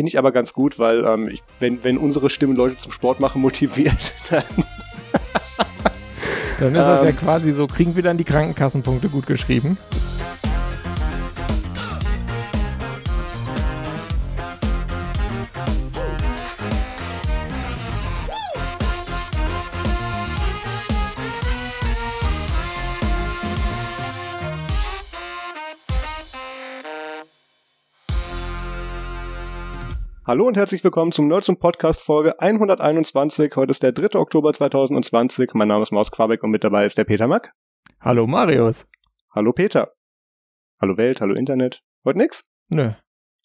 finde ich aber ganz gut, weil ähm, ich, wenn, wenn unsere Stimmen Leute zum Sport machen motiviert, dann. dann ist das ja ähm. quasi so, kriegen wir dann die Krankenkassenpunkte gut geschrieben. Hallo und herzlich willkommen zum Nerds und Podcast Folge 121. Heute ist der 3. Oktober 2020. Mein Name ist Maus Quabeck und mit dabei ist der Peter Mack. Hallo Marius. Hallo Peter. Hallo Welt, hallo Internet. Heute nix? Nö.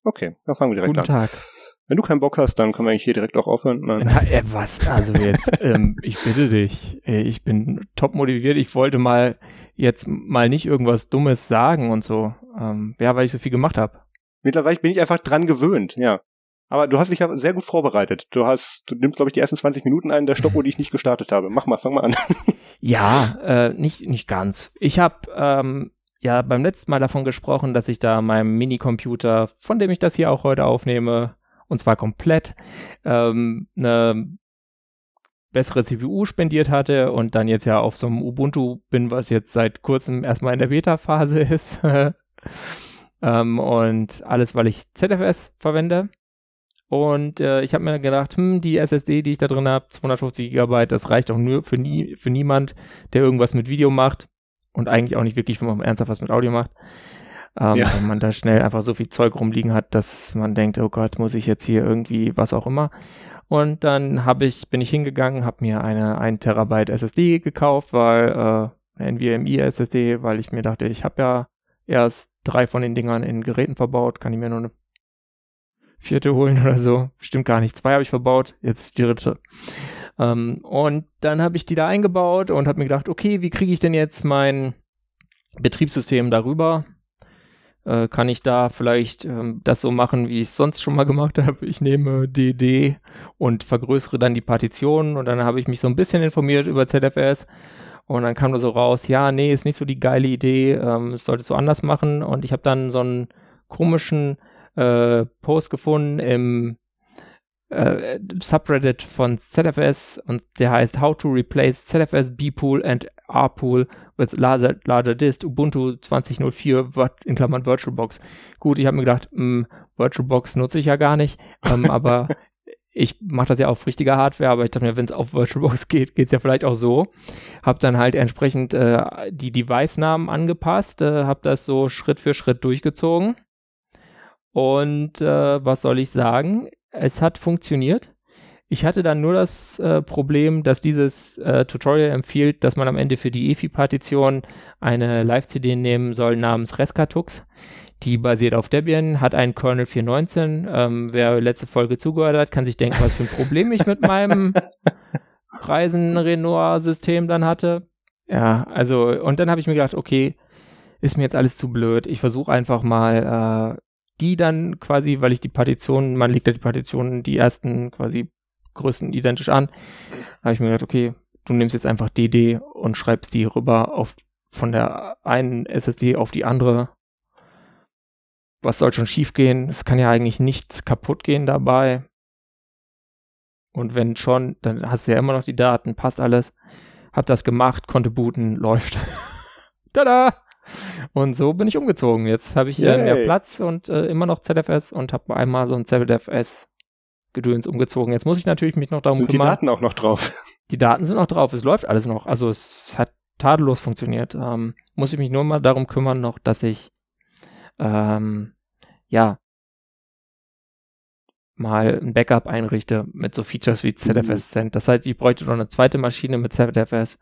Okay, dann fangen wir direkt Guten an. Guten Tag. Wenn du keinen Bock hast, dann können wir eigentlich hier direkt auch aufhören. Nein. Na, äh, was? Also jetzt, ähm, ich bitte dich. Äh, ich bin top motiviert. Ich wollte mal jetzt mal nicht irgendwas Dummes sagen und so. Ähm, ja, weil ich so viel gemacht habe. Mittlerweile bin ich einfach dran gewöhnt, ja. Aber du hast dich ja sehr gut vorbereitet. Du hast, du nimmst, glaube ich, die ersten 20 Minuten ein der Stoppuhr, die ich nicht gestartet habe. Mach mal, fang mal an. ja, äh, nicht, nicht ganz. Ich habe ähm, ja beim letzten Mal davon gesprochen, dass ich da meinem Minicomputer, von dem ich das hier auch heute aufnehme, und zwar komplett, ähm, eine bessere CPU spendiert hatte und dann jetzt ja auf so einem Ubuntu bin, was jetzt seit kurzem erstmal in der Beta-Phase ist. ähm, und alles, weil ich ZFS verwende. Und äh, ich habe mir gedacht, hm, die SSD, die ich da drin habe, 250 GB, das reicht auch nur für, nie, für niemand, der irgendwas mit Video macht und eigentlich auch nicht wirklich, wenn man ernsthaft was mit Audio macht. Ähm, ja. Wenn man da schnell einfach so viel Zeug rumliegen hat, dass man denkt, oh Gott, muss ich jetzt hier irgendwie was auch immer. Und dann habe ich, bin ich hingegangen, habe mir eine 1 Terabyte SSD gekauft, weil äh, eine NVMe SSD, weil ich mir dachte, ich habe ja erst drei von den Dingern in Geräten verbaut, kann ich mir nur eine vierte holen oder so. Stimmt gar nicht. Zwei habe ich verbaut, jetzt die dritte. Ähm, und dann habe ich die da eingebaut und habe mir gedacht, okay, wie kriege ich denn jetzt mein Betriebssystem darüber? Äh, kann ich da vielleicht ähm, das so machen, wie ich es sonst schon mal gemacht habe? Ich nehme DD und vergrößere dann die Partitionen und dann habe ich mich so ein bisschen informiert über ZFS. Und dann kam da so raus, ja, nee, ist nicht so die geile Idee, ähm, solltest du anders machen. Und ich habe dann so einen komischen äh, Post gefunden im äh, Subreddit von ZFS und der heißt How to Replace ZFS B-Pool and R-Pool with larger, larger Dist Ubuntu 20.04 in Klammern VirtualBox. Gut, ich habe mir gedacht, mh, hm, VirtualBox nutze ich ja gar nicht, ähm, aber ich mache das ja auf richtiger Hardware, aber ich dachte mir, wenn es auf VirtualBox geht, geht es ja vielleicht auch so. Habe dann halt entsprechend äh, die Device-Namen angepasst, äh, habe das so Schritt für Schritt durchgezogen und äh, was soll ich sagen? Es hat funktioniert. Ich hatte dann nur das äh, Problem, dass dieses äh, Tutorial empfiehlt, dass man am Ende für die EFI-Partition eine Live-CD nehmen soll namens Rescatux. Die basiert auf Debian, hat einen Kernel 419. Ähm, wer letzte Folge zugehört hat, kann sich denken, was für ein Problem ich mit meinem Reisen-Renoir-System dann hatte. Ja, also, und dann habe ich mir gedacht, okay, ist mir jetzt alles zu blöd. Ich versuche einfach mal äh, die dann quasi, weil ich die Partitionen, man legt ja die Partitionen, die ersten quasi Größen identisch an, habe ich mir gedacht, okay, du nimmst jetzt einfach DD und schreibst die rüber auf von der einen SSD auf die andere. Was soll schon schief gehen? Es kann ja eigentlich nichts kaputt gehen dabei. Und wenn schon, dann hast du ja immer noch die Daten, passt alles. Hab das gemacht, konnte booten, läuft. Tada! Und so bin ich umgezogen. Jetzt habe ich äh, mehr Platz und äh, immer noch ZFS und habe einmal so ein ZFS Gedöns umgezogen. Jetzt muss ich natürlich mich noch darum sind kümmern. Sind die Daten auch noch drauf? Die Daten sind noch drauf. Es läuft alles noch. Also es hat tadellos funktioniert. Ähm, muss ich mich nur mal darum kümmern noch, dass ich ähm, ja mal ein Backup einrichte mit so Features wie ZFS Send. Das heißt, ich bräuchte noch eine zweite Maschine mit ZFS,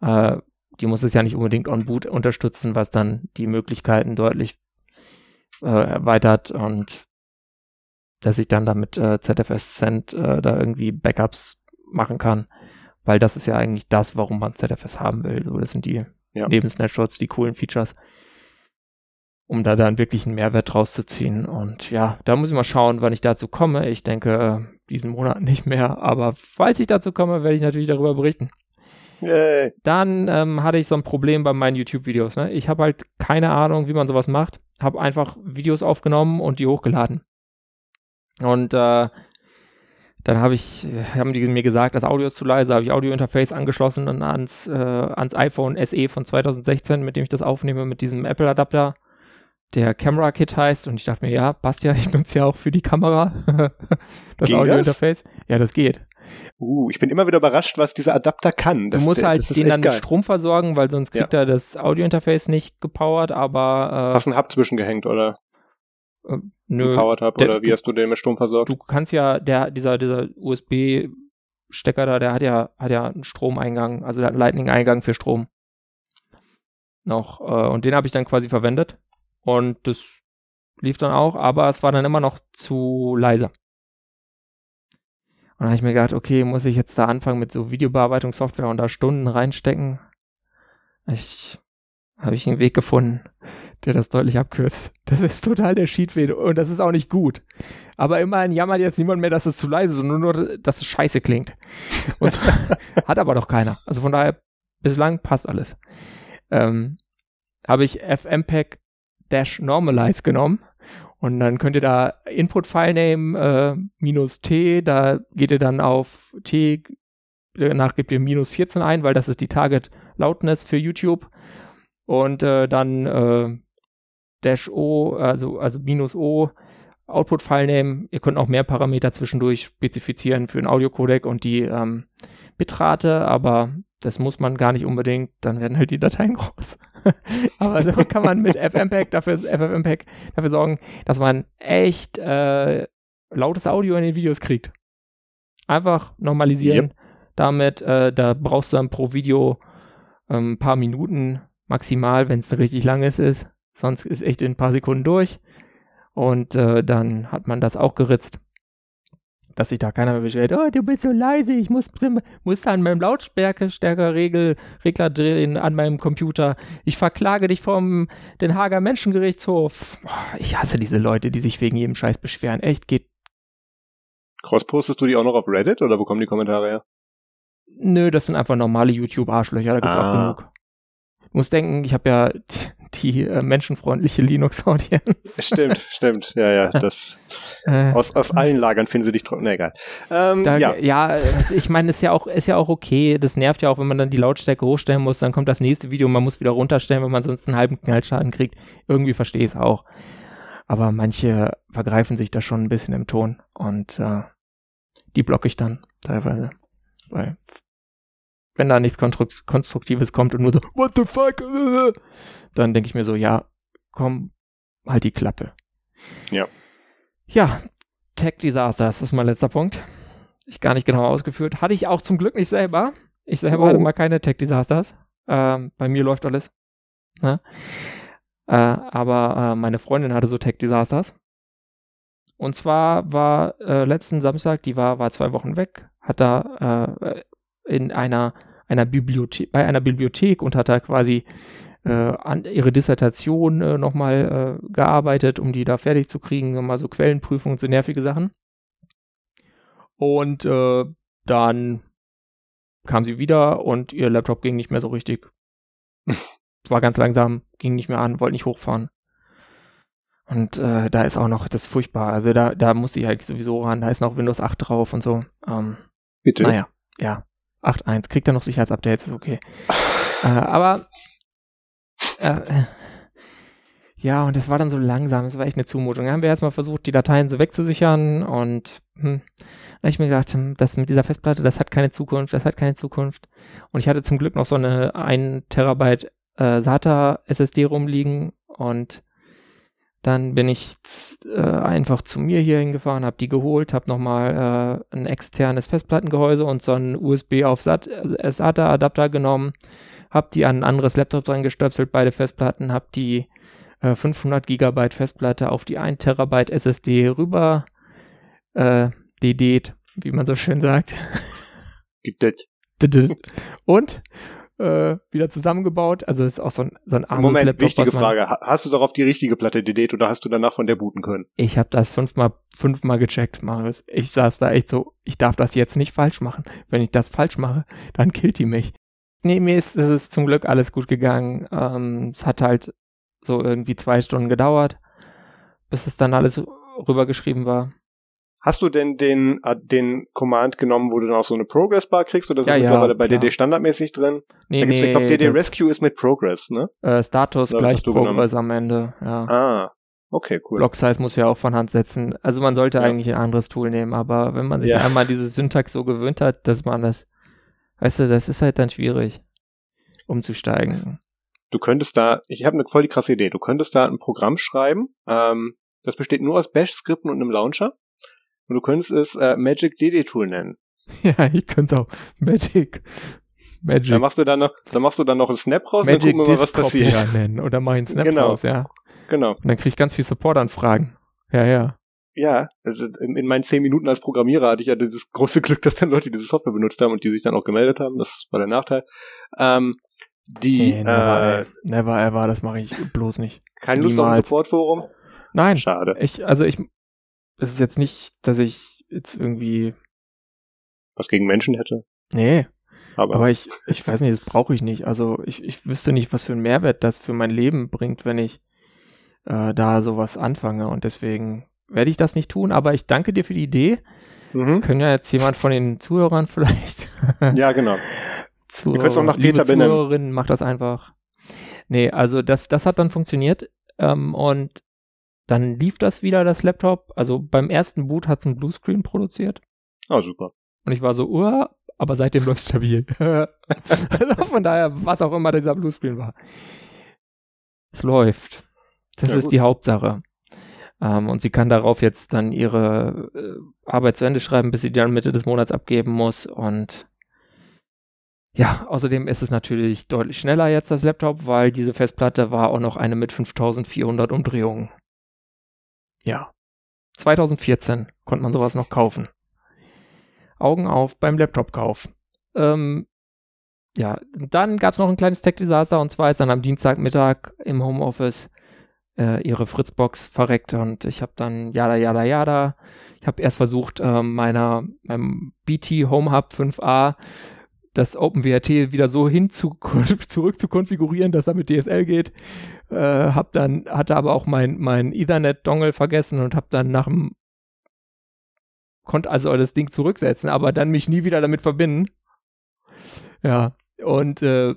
äh, die muss es ja nicht unbedingt on-boot unterstützen, was dann die Möglichkeiten deutlich äh, erweitert und dass ich dann damit äh, ZFS Send äh, da irgendwie Backups machen kann, weil das ist ja eigentlich das, warum man ZFS haben will. So, das sind die ja. neben Snapshots die coolen Features, um da dann wirklich einen Mehrwert rauszuziehen. Und ja, da muss ich mal schauen, wann ich dazu komme. Ich denke, äh, diesen Monat nicht mehr, aber falls ich dazu komme, werde ich natürlich darüber berichten. Yay. Dann ähm, hatte ich so ein Problem bei meinen YouTube-Videos. Ne? Ich habe halt keine Ahnung, wie man sowas macht. Habe einfach Videos aufgenommen und die hochgeladen. Und äh, dann habe ich, haben die mir gesagt, das Audio ist zu leise, habe ich Audio-Interface angeschlossen und ans, äh, ans iPhone SE von 2016, mit dem ich das aufnehme, mit diesem Apple-Adapter, der Camera Kit heißt. Und ich dachte mir, ja, passt ja, ich nutze ja auch für die Kamera das Audio-Interface. Ja, das geht. Uh, ich bin immer wieder überrascht, was dieser Adapter kann. Das, du musst halt den dann mit Strom versorgen, weil sonst kriegt ja. er das Audio-Interface nicht gepowert, aber. Äh, Hast du einen Hub zwischengehängt, oder? Äh, nö. Powered Hub, der, oder wie hast du den mit Strom versorgt? Du kannst ja, der, dieser, dieser USB-Stecker da, der hat ja, hat ja einen Stromeingang, also der hat einen Lightning-Eingang für Strom. Noch. Äh, und den habe ich dann quasi verwendet. Und das lief dann auch, aber es war dann immer noch zu leise. Und dann habe ich mir gedacht, okay, muss ich jetzt da anfangen mit so Videobearbeitungssoftware und da Stunden reinstecken? Ich habe ich einen Weg gefunden, der das deutlich abkürzt. Das ist total der Sheetweh und das ist auch nicht gut. Aber immerhin jammert jetzt niemand mehr, dass es zu leise ist, sondern nur, dass es scheiße klingt. Und hat aber doch keiner. Also von daher, bislang passt alles. Ähm, habe ich FMPEG Dash Normalize genommen und dann könnt ihr da Input-File nehmen, äh, minus T, da geht ihr dann auf T, danach gebt ihr minus 14 ein, weil das ist die Target Loudness für YouTube. Und äh, dann äh, Dash O, also, also minus O, Output-File nehmen. Ihr könnt auch mehr Parameter zwischendurch spezifizieren für einen Audio-Codec und die ähm, Bitrate, aber das muss man gar nicht unbedingt, dann werden halt die Dateien groß. Aber so kann man mit FFmpeg dafür, FFmpeg dafür sorgen, dass man echt äh, lautes Audio in den Videos kriegt. Einfach normalisieren. Yep. Damit, äh, da brauchst du dann pro Video ein ähm, paar Minuten maximal, wenn es richtig langes ist. Sonst ist echt in ein paar Sekunden durch. Und äh, dann hat man das auch geritzt dass sich da keiner mehr beschwert, oh, du bist so leise, ich muss, muss da an meinem Lautstärkeregler Regler drehen an meinem Computer. Ich verklage dich vom Den Hager Menschengerichtshof. Oh, ich hasse diese Leute, die sich wegen jedem Scheiß beschweren. Echt, geht. Cross-postest du die auch noch auf Reddit oder wo kommen die Kommentare her? Nö, das sind einfach normale YouTube-Arschlöcher, da gibt's ah. auch genug. Du musst denken, ich habe ja die äh, menschenfreundliche Linux-Audience. Stimmt, stimmt. Ja, ja, das äh, aus, aus allen Lagern finden sie dich trocken. Nee, egal. Ähm, da, ja. ja, ich meine, ist ja auch ist ja auch okay. Das nervt ja auch, wenn man dann die Lautstärke hochstellen muss, dann kommt das nächste Video und man muss wieder runterstellen, wenn man sonst einen halben Knallschaden kriegt. Irgendwie verstehe ich es auch. Aber manche vergreifen sich da schon ein bisschen im Ton und äh, die blocke ich dann teilweise. Weil wenn da nichts Konstruktives kommt und nur so, what the fuck, dann denke ich mir so, ja, komm, halt die Klappe. Ja. Ja, Tech Disasters ist mein letzter Punkt. Ich gar nicht genau ausgeführt. Hatte ich auch zum Glück nicht selber. Ich selber oh. hatte mal keine Tech Disasters. Ähm, bei mir läuft alles. Ne? Äh, aber äh, meine Freundin hatte so Tech Disasters. Und zwar war äh, letzten Samstag, die war, war zwei Wochen weg, hat da äh, in einer, einer Bibliothek, bei einer Bibliothek und hat da quasi äh, an ihre Dissertation äh, nochmal äh, gearbeitet, um die da fertig zu kriegen, nochmal so Quellenprüfungen, so nervige Sachen. Und äh, dann kam sie wieder und ihr Laptop ging nicht mehr so richtig. War ganz langsam, ging nicht mehr an, wollte nicht hochfahren. Und äh, da ist auch noch, das ist furchtbar. Also da, da muss ich halt sowieso ran, da ist noch Windows 8 drauf und so. Ähm, Bitte. Naja, ja. 8.1. Kriegt er noch Sicherheitsupdates, ist okay. äh, aber äh, ja, und das war dann so langsam, das war echt eine Zumutung. Dann haben wir erstmal versucht, die Dateien so wegzusichern und hm, ich mir gedacht, hm, das mit dieser Festplatte, das hat keine Zukunft, das hat keine Zukunft. Und ich hatte zum Glück noch so eine 1 Terabyte äh, SATA SSD rumliegen und dann bin ich äh, einfach zu mir hier hingefahren, habe die geholt, habe nochmal äh, ein externes Festplattengehäuse und so einen USB auf SATA-Adapter genommen, habe die an ein anderes Laptop dran gestöpselt, beide Festplatten, habe die äh, 500 Gigabyte Festplatte auf die 1 Terabyte SSD rüber äh, DD't, wie man so schön sagt. Gibt Und äh, wieder zusammengebaut. Also ist auch so ein, so ein Asus Moment, Laptop, wichtige Frage. Hast du doch auf die richtige Platte DD oder hast du danach von der booten können? Ich habe das fünfmal, fünfmal gecheckt, Marius. Ich saß da echt so, ich darf das jetzt nicht falsch machen. Wenn ich das falsch mache, dann killt die mich. Nee, mir ist es zum Glück alles gut gegangen. Ähm, es hat halt so irgendwie zwei Stunden gedauert, bis es dann alles rübergeschrieben war. Hast du denn den, äh, den Command genommen, wo du dann auch so eine Progress-Bar kriegst oder ist Ja, das ja, mittlerweile bei klar. DD standardmäßig drin? Nee, nee, ich glaube, DD Rescue ist mit Progress, ne? äh, Status was gleich genommen? Progress am Ende, ja. Ah, okay, cool. Block Size muss ja auch von Hand setzen. Also man sollte Ja. eigentlich ein anderes Tool nehmen, aber wenn man sich Ja. einmal diese Syntax so gewöhnt hat, dass man das, weißt du, das ist halt dann schwierig, umzusteigen. Du könntest da, ich habe eine voll die krasse Idee, du könntest da ein Programm schreiben, ähm, das besteht nur aus Bash-Skripten und einem Launcher. Und du könntest es äh, Magic DD Tool nennen. ja, ich könnte es auch Magic, Magic, Da machst du dann noch, da machst du dann noch einen Snap raus und Magic dann gucken wir mal, was passiert. nennen oder mach ich einen Snap Genau. raus, ja. Genau. Und dann krieg ich ganz viel Support-Anfragen. Ja, ja. Ja, also in, in meinen zehn Minuten als Programmierer hatte ich ja dieses große Glück, dass dann Leute diese Software benutzt haben und die sich dann auch gemeldet haben. Das war der Nachteil. Ähm, die Nee, never, äh, never ever, das mache ich bloß nicht. keine Lust auf ein niemals. Supportforum? Nein, Schade. ich, also ich, es ist jetzt nicht, dass ich jetzt irgendwie, Was gegen Menschen hätte. nee, Aber, aber ich, ich weiß nicht, das brauche ich nicht. Also ich, ich wüsste nicht, was für einen Mehrwert das für mein Leben bringt, wenn ich äh, da sowas anfange und deswegen werde ich das nicht tun, aber ich danke dir für die Idee. mhm. Können ja jetzt jemand von den Zuhörern vielleicht ja, genau. Zu, Ihr könnt's auch nach Peter benennen. Zuhörerinnen, macht das einfach. Nee, also das, das hat dann funktioniert ähm, und dann lief das wieder, das Laptop. Also beim ersten Boot hat es einen Bluescreen produziert Ah, super. und ich war so, uh, aber seitdem läuft stabil. also von daher, was auch immer dieser Bluescreen war. Es läuft. Das Ja, ist gut. die Hauptsache. Ähm, und sie kann darauf jetzt dann ihre äh, Arbeit zu Ende schreiben, bis sie die dann Mitte des Monats abgeben muss. Und ja, außerdem ist es natürlich deutlich schneller jetzt, das Laptop, weil diese Festplatte war auch noch eine mit 5400 Umdrehungen. Ja. 2014 konnte man sowas noch kaufen. Augen auf beim Laptop-Kauf. Ähm, ja, dann gab es noch ein kleines Tech-Desaster und zwar ist dann am Dienstagmittag im Homeoffice äh, ihre Fritzbox verreckt und ich habe dann jada jada jada. Ich habe erst versucht, ähm, meiner meinem BT Home Hub 5a das OpenWRT wieder so hin zu, zurück zu konfigurieren, dass er mit DSL geht. Äh, hab dann hatte aber auch mein mein Ethernet Dongle vergessen und habe dann nach dem konnte also das Ding zurücksetzen, aber dann mich nie wieder damit verbinden. Ja, und äh,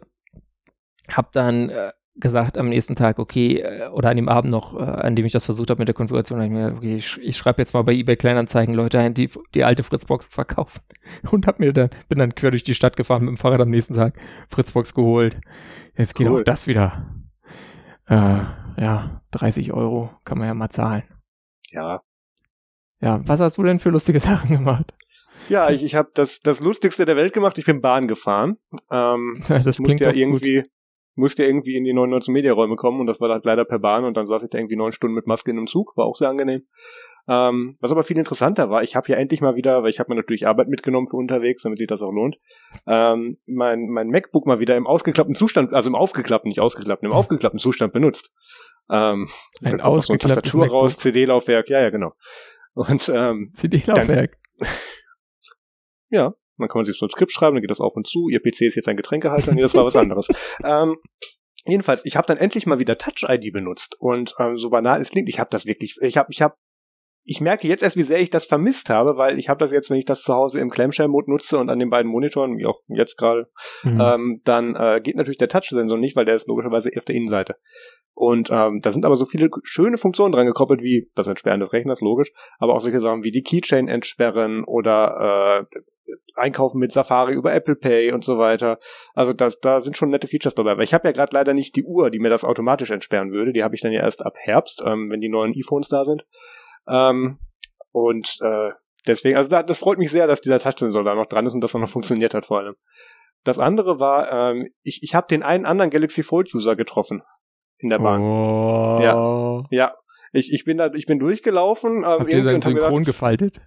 hab dann äh, gesagt am nächsten Tag, okay, äh, oder an dem Abend noch, äh, an dem ich das versucht habe mit der Konfiguration, hab ich mir, okay, ich, ich schreibe jetzt mal bei eBay Kleinanzeigen Leute ein, die die alte Fritzbox verkaufen und hab mir dann bin dann quer durch die Stadt gefahren mit dem Fahrrad am nächsten Tag Fritzbox geholt. Jetzt geht Cool. auch das wieder. Äh, ja, 30 Euro kann man ja mal zahlen. Ja. Ja, was hast du denn für lustige Sachen gemacht? Ja, ich, ich habe das, das Lustigste der Welt gemacht. Ich bin Bahn gefahren. Ähm, Das ich klingt musste ja doch gut. irgendwie, musste ja irgendwie in die 99 Mediaräume kommen und das war halt leider per Bahn und dann saß ich da irgendwie neun Stunden mit Maske in einem Zug, war auch sehr angenehm. Ähm, was aber viel interessanter war, ich habe ja endlich mal wieder, weil ich habe mir natürlich Arbeit mitgenommen für unterwegs, damit sich das auch lohnt, ähm, mein, mein MacBook mal wieder im ausgeklappten Zustand, also im aufgeklappten, nicht ausgeklappten, im aufgeklappten Zustand benutzt. Ähm, Ein noch so ausgeklapptes Tastatur MacBook. raus, CD-Laufwerk, ja, ja, genau. Und ähm, CD-Laufwerk. ja, dann kann man sich so ein Skript schreiben, dann geht das auf und zu. Ihr PC ist jetzt ein Getränkehalter. Nee, das war was anderes. ähm, jedenfalls, ich habe dann endlich mal wieder Touch-ID benutzt. Und ähm, so banal es klingt, ich habe das wirklich, ich habe, ich habe, ich merke jetzt erst, wie sehr ich das vermisst habe, weil ich habe das jetzt, wenn ich das zu Hause im Clamshell-Mode nutze und an den beiden Monitoren, wie auch jetzt gerade, Mhm. ähm, dann äh, geht natürlich der Touch-Sensor nicht, weil der ist logischerweise auf der Innenseite. Und ähm, da sind aber so viele schöne Funktionen dran gekoppelt, wie das Entsperren des Rechners, logisch, aber auch solche Sachen wie die Keychain entsperren oder äh, Einkaufen mit Safari über Apple Pay und so weiter. Also das, da sind schon nette Features dabei. Weil ich habe ja gerade leider nicht die Uhr, die mir das automatisch entsperren würde. Die habe ich dann ja erst ab Herbst, ähm, wenn die neuen iPhones da sind. Ähm, und äh, deswegen, also da, das freut mich sehr, dass dieser Touch-Sensor da noch dran ist und dass er noch funktioniert hat vor allem. Das andere war, ähm, ich, ich habe den einen anderen Galaxy Fold-User getroffen in der Bahn. Oh. Ja. Ja, ich, ich bin da, ich bin durchgelaufen. Ähm, Habt ihr dann synchron gedacht, gefaltet?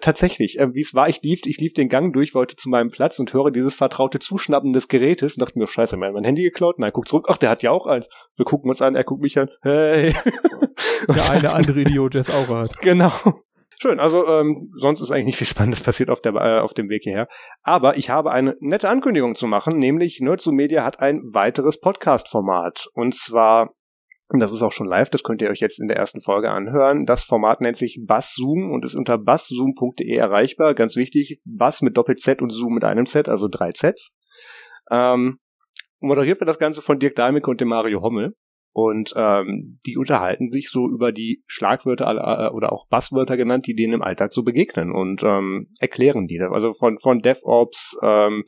tatsächlich, äh, wie es war, ich lief, ich lief den Gang durch, wollte zu meinem Platz und höre dieses vertraute Zuschnappen des Gerätes und dachte mir, scheiße, mein, mein Handy geklaut? Nein, guck zurück, ach, der hat ja auch eins. Wir gucken uns an, er guckt mich an, hey. Der eine andere Idiot, der es auch hat. Genau. Schön, also ähm, sonst ist eigentlich nicht viel Spannendes passiert auf, der, äh, auf dem Weg hierher. Aber ich habe eine nette Ankündigung zu machen, nämlich Nerds Media hat ein weiteres Podcast-Format. Und zwar das ist auch schon live, das könnt ihr euch jetzt in der ersten Folge anhören. Das Format nennt sich Bass Zoom und ist unter basszoom.de erreichbar. Ganz wichtig, Bass mit Doppel-Z und Zoom mit einem Z, also drei Zs. Ähm, moderiert wird das Ganze von Dirk Daimeke und dem Mario Hommel. Und ähm, die unterhalten sich so über die Schlagwörter äh, oder auch Basswörter genannt, die denen im Alltag so begegnen und ähm, erklären die. Also von, von DevOps, ähm,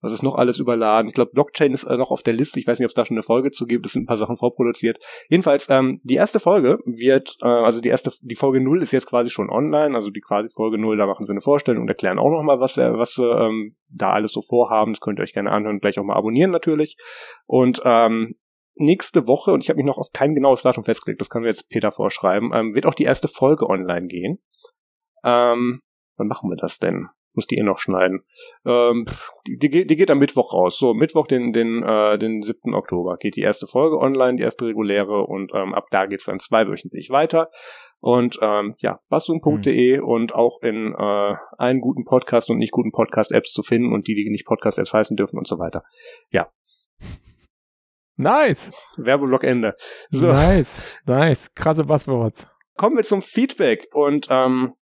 was ist noch alles überladen? Ich glaube, Blockchain ist äh, noch auf der Liste. Ich weiß nicht, ob es da schon eine Folge zu gibt. Es sind ein paar Sachen vorproduziert. Jedenfalls, ähm, die erste Folge wird, äh, also die erste, die Folge null ist jetzt quasi schon online. Also die quasi Folge null, da machen sie eine Vorstellung und erklären auch nochmal, was, äh, was sie ähm, da alles so vorhaben. Das könnt ihr euch gerne anhören, gleich auch mal abonnieren natürlich. Und ähm, nächste Woche, und ich habe mich noch auf kein genaues Datum festgelegt, das kann mir jetzt Peter vorschreiben, ähm, wird auch die erste Folge online gehen. Ähm, wann machen wir das denn? Muss die eh noch schneiden. Ähm, die, die, geht am Mittwoch raus. So, Mittwoch, den, den, äh, den 7. Oktober, geht die erste Folge online, die erste reguläre und ähm, ab da geht's dann zweiwöchentlich weiter. Und ähm, ja, bassum.de mhm. und auch in äh, allen guten Podcast und nicht guten Podcast-Apps zu finden und die, die nicht Podcast-Apps heißen dürfen und so weiter. Ja. Nice. Werbeblock Ende. So. Nice, nice. Krasse Buzzwords. Kommen wir zum Feedback und ähm,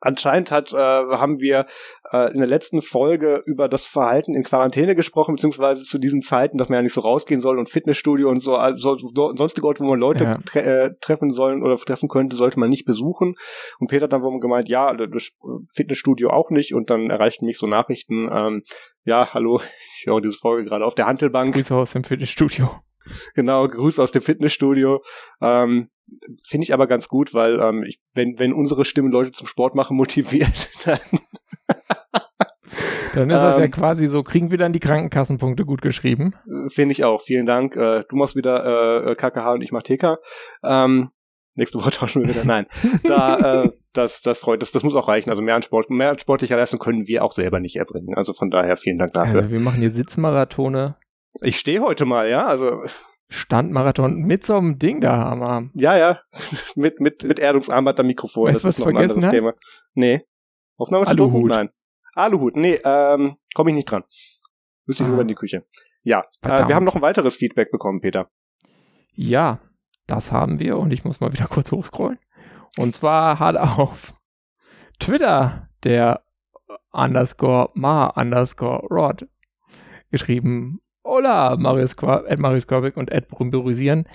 Anscheinend hat, äh, haben wir äh, in der letzten Folge über das Verhalten in Quarantäne gesprochen, beziehungsweise zu diesen Zeiten, dass man ja nicht so rausgehen soll und Fitnessstudio und so, also sonstige Orte, wo man Leute ja. tre äh, treffen sollen oder treffen könnte, sollte man nicht besuchen. Und Peter hat dann wohl gemeint, ja, das Fitnessstudio auch nicht. Und dann erreichten mich so Nachrichten, ähm, ja, hallo, ich höre diese Folge gerade auf der Handelbank. Grüße aus dem Fitnessstudio. Genau, Grüße aus dem Fitnessstudio. Ähm, Finde ich aber ganz gut, weil ähm, ich, wenn, wenn unsere Stimme Leute zum Sport machen motiviert, dann Dann ist das ähm, ja quasi so, kriegen wir dann die Krankenkassenpunkte gut geschrieben. Finde ich auch. Vielen Dank. Äh, du machst wieder äh, KKH und ich mach TK. Ähm, nächste Woche tauschen wir wieder. Nein. da, äh, das, das freut, das, das muss auch reichen. Also mehr an Sport, mehr an sportlicher Leistung können wir auch selber nicht erbringen. Also von daher vielen Dank dafür. Also wir machen hier Sitzmarathone. Ich stehe heute mal, ja. Also Standmarathon mit so einem Ding da am Arm. Ja, ja. mit, mit, mit Erdungsarmband am Mikrofon. Weißt, das ist noch ein anderes hast? Thema. Nee. Aufnahme Aluhut. Nein. Aluhut. Nee, ähm, komme ich nicht dran. Müsste ich ah. rüber in die Küche. Ja. Äh, wir haben noch ein weiteres Feedback bekommen, Peter. Ja, das haben wir und ich muss mal wieder kurz hochscrollen. Und zwar hat auf Twitter der underscore ma underscore rod geschrieben, Hola, Marius, Ed Marius Korbik und Ed Brumberisieren.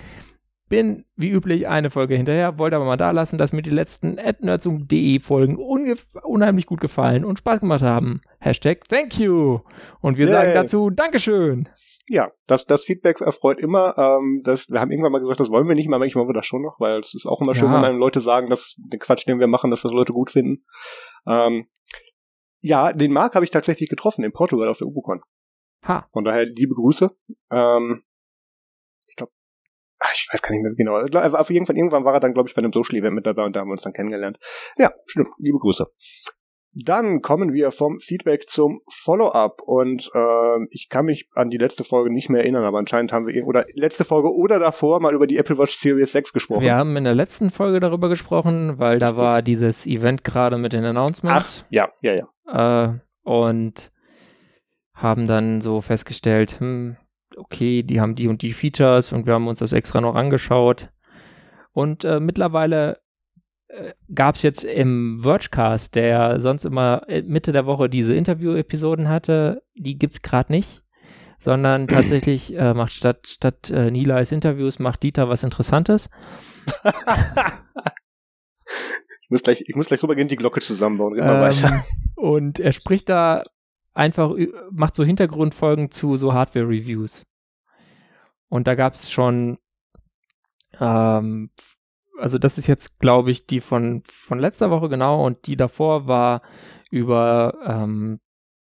Bin wie üblich eine Folge hinterher, wollte aber mal da lassen, dass mir die letzten adnerdsum.de Folgen unheimlich gut gefallen und Spaß gemacht haben. Hashtag thank you. Und wir Yay. sagen dazu Dankeschön. Ja, das, das Feedback erfreut immer. Ähm, das, wir haben irgendwann mal gesagt, das wollen wir nicht, mal manchmal wollen wir das schon noch, weil es ist auch immer schön, ja. wenn einem Leute sagen, dass den Quatsch, den wir machen, dass das Leute gut finden. Ähm, ja, den Marc habe ich tatsächlich getroffen in Portugal auf der Ubucon. Ha. Von daher liebe Grüße. Ähm, ich glaube, ah, ich weiß gar nicht mehr so genau. Also auf jeden Fall, irgendwann war er dann, glaube ich, bei einem Social-Event mit dabei und da haben wir uns dann kennengelernt. Ja, stimmt. Liebe Grüße. Dann kommen wir vom Feedback zum Follow-up und äh, ich kann mich an die letzte Folge nicht mehr erinnern, aber anscheinend haben wir oder letzte Folge oder davor mal über die Apple Watch Series 6 gesprochen. Wir haben in der letzten Folge darüber gesprochen, weil da war dieses Event gerade mit den Announcements. Ach, ja, ja, ja. Äh, und haben dann so festgestellt, hm, okay, die haben die und die Features und wir haben uns das extra noch angeschaut. Und äh, mittlerweile äh, gab es jetzt im Vergecast, der sonst immer äh, Mitte der Woche diese Interview-Episoden hatte, die gibt es gerade nicht, sondern tatsächlich äh, macht statt, statt äh, Nilais Interviews, macht Dieter was Interessantes. ich, muss gleich, ich muss gleich rübergehen, die Glocke zusammenbauen. Ähm, weiter. Und er spricht da einfach macht so Hintergrundfolgen zu so Hardware-Reviews. Und da gab es schon, ähm, also das ist jetzt, glaube ich, die von, von letzter Woche genau und die davor war über ähm,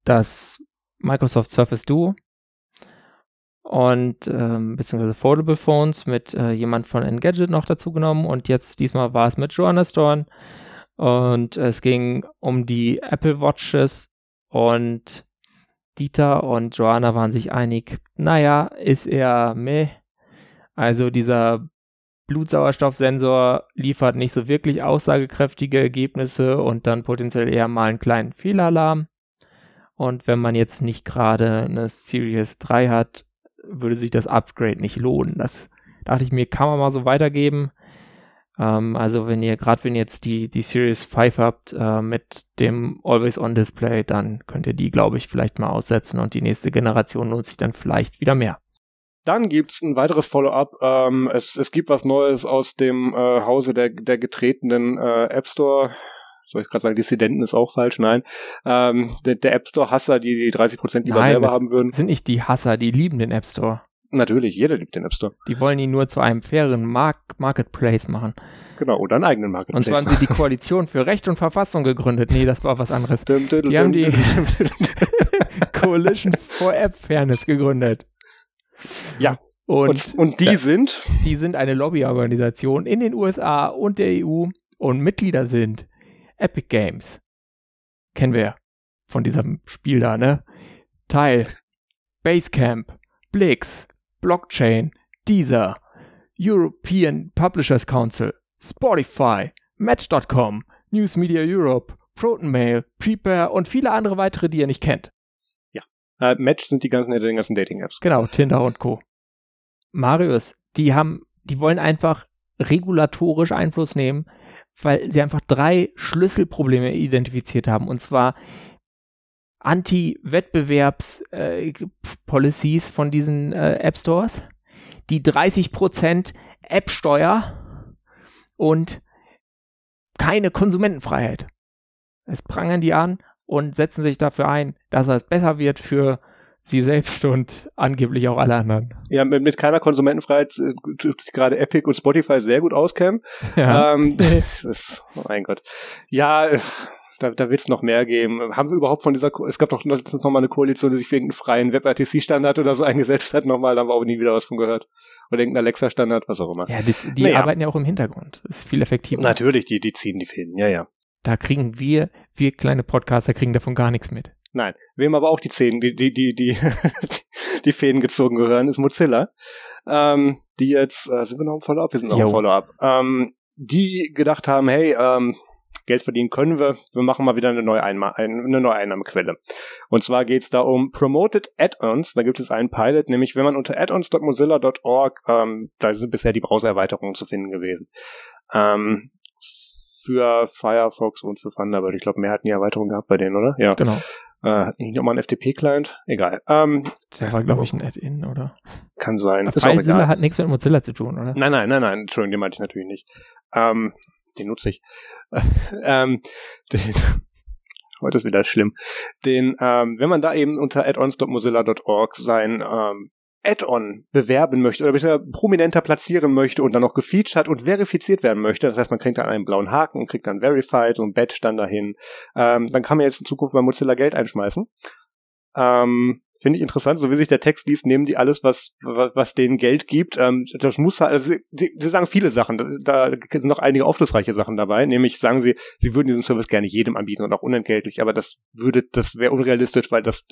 das Microsoft Surface Duo und ähm, beziehungsweise Foldable Phones mit äh, jemand von Engadget noch dazu genommen und jetzt diesmal war es mit Joanna Storn und es ging um die Apple Watches und Dieter und Joanna waren sich einig, naja, ist eher meh. Also dieser Blutsauerstoffsensor liefert nicht so wirklich aussagekräftige Ergebnisse und dann potenziell eher mal einen kleinen Fehlalarm. Und wenn man jetzt nicht gerade eine Series 3 hat, würde sich das Upgrade nicht lohnen. Das, dachte ich mir, kann man mal so weitergeben. Ähm, also wenn ihr, gerade wenn ihr jetzt die, die Series 5 habt äh, mit dem Always-On-Display, dann könnt ihr die, glaube ich, vielleicht mal aussetzen und die nächste Generation lohnt sich dann vielleicht wieder mehr. Dann gibt's ein weiteres Follow-up. Ähm, es, es gibt was Neues aus dem äh, Hause der, der getretenen äh, App Store. Soll ich gerade sagen, Dissidenten ist auch falsch? Nein. Ähm, der, der App Store-Hasser, die die 30% lieber Nein, selber haben würden. sind nicht die Hasser, die lieben den App Store. Natürlich, jeder liebt den App Store. Die wollen ihn nur zu einem fairen Mark Marketplace machen. Genau, oder einen eigenen Und Marketplace. zwar haben sie die Koalition für Recht und Verfassung gegründet. Nee, das war was anderes. Die haben die. Coalition for App Fairness gegründet. Ja. Und, Und, und die da- sind, die sind eine Lobbyorganisation in den USA und der EU und Mitglieder sind Epic Games. Kennen wir von diesem Spiel da, ne? Teil, Basecamp, Blix, Blockchain, Deezer, European Publishers Council, Spotify, Match.com, News Media Europe, ProtonMail, Prepare und viele andere weitere, die ihr nicht kennt. äh, Match sind die ganzen, die ganzen Dating-Apps. Genau, Tinder und Co. Marius, die haben, die wollen einfach regulatorisch Einfluss nehmen, weil sie einfach drei Schlüsselprobleme identifiziert haben. Und zwar Anti-Wettbewerbs-Policies von diesen äh, App Stores, die 30% App-Steuer und keine Konsumentenfreiheit. Es prangern die an und setzen sich dafür ein, dass es besser wird für sie selbst und angeblich auch alle anderen. Ja, mit, mit keiner Konsumentenfreiheit äh, tut sich gerade Epic und Spotify sehr gut auskennen. Ja. Ähm, das ist, oh mein Gott. Ja, äh, da, da wird es noch mehr geben. Haben wir überhaupt von dieser, Ko es gab doch letztens noch mal eine Koalition, die sich für irgendeinen freien WebRTC-Standard oder so eingesetzt hat, nochmal, da haben wir auch nie wieder was von gehört. Oder irgendein Alexa-Standard, was auch immer. Ja, das, die Naja. arbeiten ja auch im Hintergrund. Das ist viel effektiver. Natürlich, die, die ziehen die Fäden, ja, ja. Da kriegen wir, wir kleine Podcaster kriegen davon gar nichts mit. Nein, wem aber auch die Zähne, die, die, die, die, die Fäden gezogen gehören, ist Mozilla. Ähm, die jetzt, äh, sind wir noch im Follow-up? Wir sind noch im. Follow-up. Ähm, die gedacht haben, hey, ähm, Geld verdienen können wir, wir machen mal wieder eine neue, Einma ein, eine neue Einnahmequelle. Und zwar geht's da um Promoted Add-ons. Da gibt es einen Pilot, nämlich wenn man unter addons.mozilla.org, ähm, da sind bisher die Browser-Erweiterungen zu finden gewesen. Ähm, für Firefox und für Thunderbird. Ich glaube, mehr hatten die Erweiterungen gehabt bei denen, oder? Ja. Genau. Äh, nicht nochmal ein FTP-Client? Egal. Ähm, Der war, glaube ich, ein Add-in, oder? kann sein. FileZilla egal. hat nichts mit Mozilla zu tun, oder? Nein, nein, nein, nein. Entschuldigung, den meinte ich natürlich nicht. Ähm, den nutze ich. ähm, den, heute ist wieder schlimm. Den, ähm, wenn man da eben unter addons.mozilla.org sein ähm, Add-on bewerben möchte oder beziehungsweise prominenter platzieren möchte und dann noch gefeatured und verifiziert werden möchte, das heißt, man kriegt dann einen blauen Haken und kriegt dann Verified und Badge dann dahin, ähm, dann kann man jetzt in Zukunft bei Mozilla Geld einschmeißen. Ähm, Finde ich interessant, so wie sich der Text liest, nehmen die alles, was, was, was denen Geld gibt. Ähm, das muss halt, also sie, sie sagen viele Sachen, das, da sind noch einige aufschlussreiche Sachen dabei, nämlich sagen sie, sie würden diesen Service gerne jedem anbieten und auch unentgeltlich, aber das würde, das wäre unrealistisch, weil das,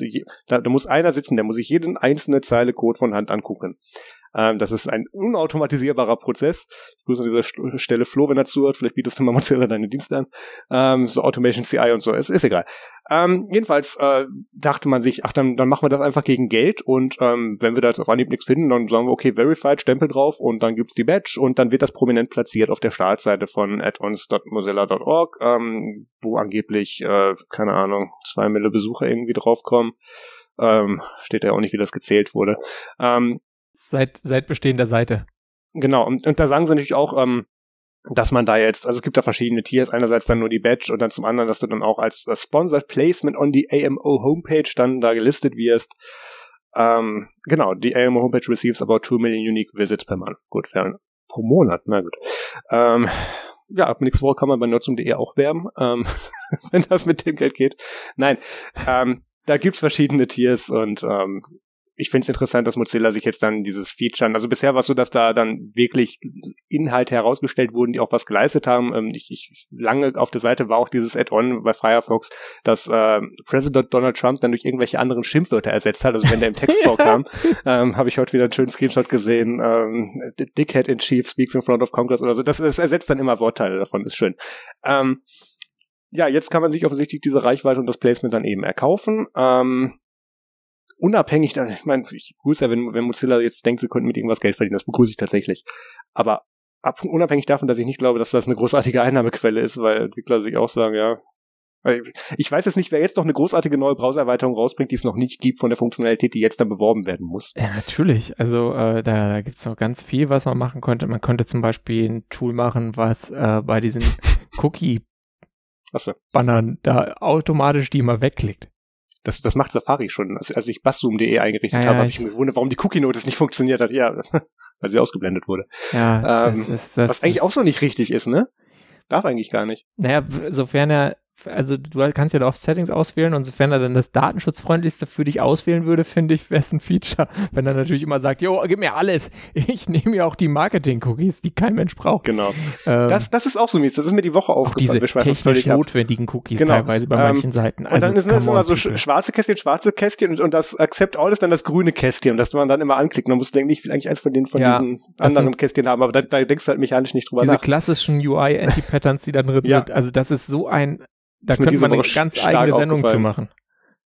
da, da muss einer sitzen, der muss sich jede einzelne Zeile Code von Hand angucken. Ähm, das ist ein unautomatisierbarer Prozess. Ich grüße an dieser St- Stelle Flo, wenn er zuhört. Vielleicht bietest du mal Mozilla deine Dienste an. Ähm, so Automation CI und so. Es ist egal. Ähm, jedenfalls äh, dachte man sich, ach, dann, dann machen wir das einfach gegen Geld und ähm, wenn wir da jetzt auf Anhieb nichts finden, dann sagen wir, okay, Verified, Stempel drauf und dann gibt's die Badge und dann wird das prominent platziert auf der Startseite von addons.mozilla.org, ähm, wo angeblich, äh, keine Ahnung, zwei Mille Besucher irgendwie draufkommen. Ähm, steht ja auch nicht, wie das gezählt wurde. Ähm, Seit, seit Bestehen der Seite. Genau, und, und da sagen sie natürlich auch, ähm, dass man da jetzt, also es gibt da verschiedene Tiers, einerseits dann nur die Badge und dann zum anderen, dass du dann auch als Sponsored Placement on the AMO Homepage dann da gelistet wirst. Ähm, genau, die AMO Homepage receives about 2 million unique visits per month. Gut, fair. Pro Monat, na gut. Ähm, ja, ab nächste Woche kann man bei nutzung.de auch werben, ähm, wenn das mit dem Geld geht. Nein, ähm, da gibt's verschiedene Tiers und ähm, ich finde es interessant, dass Mozilla sich jetzt dann dieses Feature, also bisher war es so, dass da dann wirklich Inhalte herausgestellt wurden, die auch was geleistet haben. Ähm, ich, ich lange auf der Seite war auch dieses Add-on bei Firefox, dass äh, Präsident Donald Trump dann durch irgendwelche anderen Schimpfwörter ersetzt hat. Also wenn der im Text vorkam, ähm, habe ich heute wieder einen schönen Screenshot gesehen. Ähm, Dickhead in Chief speaks in front of Congress oder so. Das, das ersetzt dann immer Wortteile davon, ist schön. Ähm, ja, jetzt kann man sich offensichtlich diese Reichweite und das Placement dann eben erkaufen. Ähm, unabhängig, ich meine, ich begrüße ja, wenn, wenn Mozilla jetzt denkt, sie könnten mit irgendwas Geld verdienen, das begrüße ich tatsächlich. Aber ab, unabhängig davon, dass ich nicht glaube, dass das eine großartige Einnahmequelle ist, weil Entwickler sich auch sagen, ja, ich weiß jetzt nicht, wer jetzt noch eine großartige neue Browsererweiterung rausbringt, die es noch nicht gibt von der Funktionalität, die jetzt dann beworben werden muss. Ja, natürlich. Also äh, da, da gibt es noch ganz viel, was man machen könnte. Man könnte zum Beispiel ein Tool machen, was äh, bei diesen Cookie-Bannern da automatisch die immer wegklickt. Das, das macht Safari schon. Also, als ich basszoom.de eingerichtet ja, habe, ja, habe ich mich gewundert, warum die Cookie-Notice nicht funktioniert hat. Ja, weil sie ausgeblendet wurde. Ja, ähm, das ist, das was eigentlich auch so nicht richtig ist, ne? Darf eigentlich gar nicht. Naja, sofern er also du kannst ja da oft Settings auswählen und sofern er dann das datenschutzfreundlichste für dich auswählen würde, finde ich, wäre es ein Feature. Wenn er natürlich immer sagt, jo, gib mir alles. Ich nehme ja auch die Marketing-Cookies, die kein Mensch braucht. Genau. Ähm, das, das ist auch so mies. Das ist mir die Woche aufgefallen. Diese technisch notwendigen Cookies genau. teilweise bei ähm, manchen Seiten. Also, und dann also, ist es immer so sch schwarze Kästchen, schwarze Kästchen und, und das Accept All ist dann das grüne Kästchen, das man dann immer anklickt. Man muss denken, ich will eigentlich eins von den von ja, diesen anderen Kästchen haben, aber da, da, denkst du halt mechanisch nicht drüber diese nach. Diese klassischen UI-Anti-Patterns, die dann drin ja. sind, also das ist so ein da könnte man eine ganz eigene Sendung zu machen.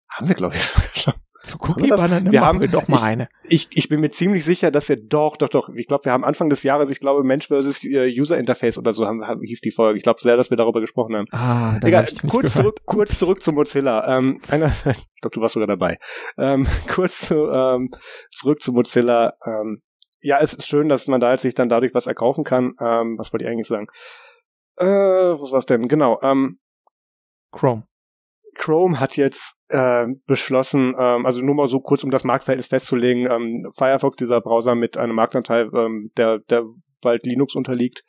Haben wir, glaube ich, schon. Zu Cookie-Bannern wir haben wir doch mal ich, eine. Ich, ich bin mir ziemlich sicher, dass wir doch, doch, doch. Ich glaube, wir haben Anfang des Jahres, ich glaube, Mensch versus äh, User Interface oder so haben, haben, hieß die Folge. Ich glaube sehr, dass wir darüber gesprochen haben. Ah, Egal, kurz zurück, kurz zurück zu Mozilla. Ähm, einer, ich glaube, du warst sogar dabei. Ähm, kurz zu, ähm, zurück zu Mozilla. Ähm, ja, es ist schön, dass man da jetzt sich dann dadurch was erkaufen kann. Ähm, was wollte ich eigentlich sagen? Äh, was war's denn? Genau. Ähm, Chrome. Chrome hat jetzt äh, beschlossen, ähm, also nur mal so kurz, um das Marktverhältnis festzulegen, ähm, Firefox, dieser Browser mit einem Marktanteil, ähm, der, der bald Linux unterliegt,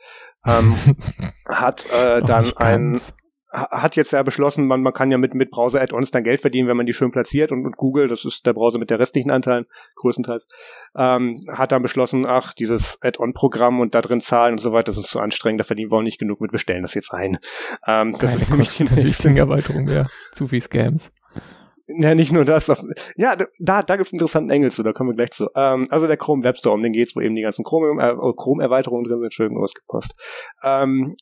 ähm, hat äh, dann ein hat jetzt ja beschlossen, man, man kann ja mit, mit Browser-Add-ons dann Geld verdienen, wenn man die schön platziert und, und Google, das ist der Browser mit der restlichen Anteilen, größtenteils, ähm, hat dann beschlossen, ach, dieses Add-on-Programm und da drin zahlen und so weiter, das ist zu anstrengend, da verdienen wir auch nicht genug mit, wir stellen das jetzt ein. Ähm, das ist nämlich die nächste Erweiterung mehr. Zu viel Scams. Ja, nicht nur das. Ja, da, da gibt's einen interessanten Engel zu, da kommen wir gleich zu. Ähm, also der Chrome Web Store, um den geht's, wo eben die ganzen Chrome-Erweiterungen Chrome drin sind, schön ausgepost. Ähm,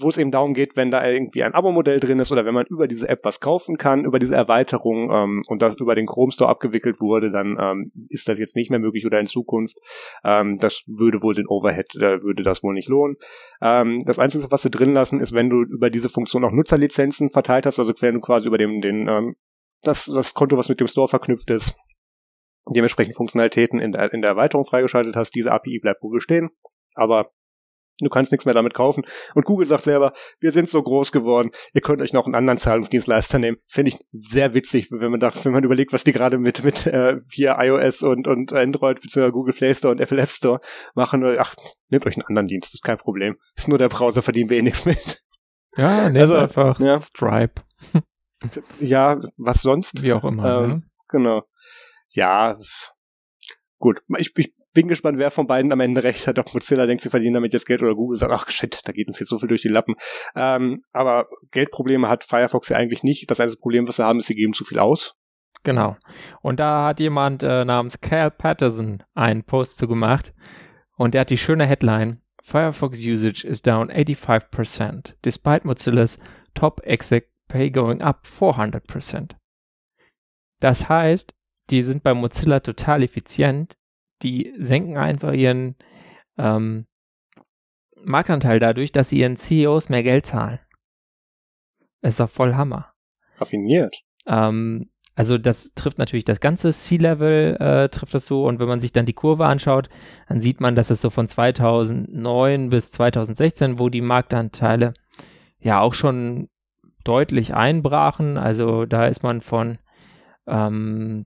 wo es eben darum geht, wenn da irgendwie ein Abo-Modell drin ist oder wenn man über diese App was kaufen kann, über diese Erweiterung ähm, und das über den Chrome Store abgewickelt wurde, dann ähm, ist das jetzt nicht mehr möglich oder in Zukunft. Ähm, das würde wohl den Overhead, da würde das wohl nicht lohnen. Ähm, das Einzige, was sie drin lassen, ist, wenn du über diese Funktion auch Nutzerlizenzen verteilt hast, also wenn du quasi über den, den ähm, das, das Konto, was mit dem Store verknüpft ist, dementsprechend Funktionalitäten in der, in der Erweiterung freigeschaltet hast, diese API bleibt wohl bestehen. Aber Du kannst nichts mehr damit kaufen. Und Google sagt selber, wir sind so groß geworden, ihr könnt euch noch einen anderen Zahlungsdienstleister nehmen. Finde ich sehr witzig, wenn man da, wenn man überlegt, was die gerade mit, mit äh, hier iOS und, und Android bzw. Google Play Store und Apple App Store machen. Ach, nehmt euch einen anderen Dienst, ist kein Problem. Ist nur der Browser, verdienen wir eh nichts mit. Ja, nehmt also, einfach ja. Stripe. ja, was sonst? Wie auch immer. Ähm, ne? Genau. Ja, gut. Ich, ich bin gespannt, wer von beiden am Ende recht hat. Ob Mozilla denkt, sie verdienen damit jetzt Geld oder Google sagt, ach shit, da geht uns jetzt so viel durch die Lappen. Ähm, aber Geldprobleme hat Firefox ja eigentlich nicht. Das einzige Problem, was sie haben, ist, sie geben zu viel aus. Genau. Und da hat jemand äh, namens Cal Patterson einen Post zu gemacht. Und der hat die schöne Headline. Firefox usage is down 85%, despite Mozilla's top exec pay going up 400%. Das heißt, die sind bei Mozilla total effizient, die senken einfach ihren ähm, Marktanteil dadurch, dass sie ihren CEOs mehr Geld zahlen. Das ist doch voll Hammer. Raffiniert. Ähm, also das trifft natürlich das ganze C-Level, äh, trifft das so. Und wenn man sich dann die Kurve anschaut, dann sieht man, dass es so von 2009 bis 2016, wo die Marktanteile ja auch schon deutlich einbrachen. Also da ist man von ähm,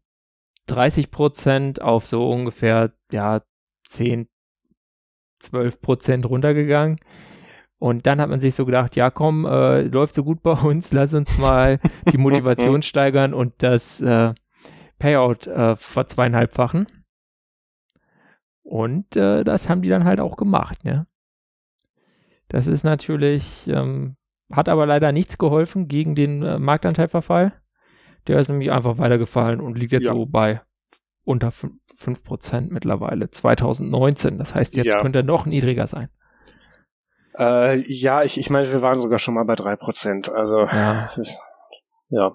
30 Prozent auf so ungefähr, ja, 10, 12 Prozent runtergegangen. Und dann hat man sich so gedacht, ja komm, äh, läuft so gut bei uns, lass uns mal die Motivation steigern und das äh, Payout äh, verzweieinhalbfachen. Und äh, das haben die dann halt auch gemacht, ne? Das ist natürlich, ähm, hat aber leider nichts geholfen gegen den äh, Marktanteilverfall. Der ist nämlich einfach weitergefallen und liegt jetzt ja. so bei unter 5% mittlerweile, 2019. Das heißt, jetzt ja. könnte er noch niedriger sein. Äh, ja, ich, ich meine, wir waren sogar schon mal bei 3%. Also, ja. ja.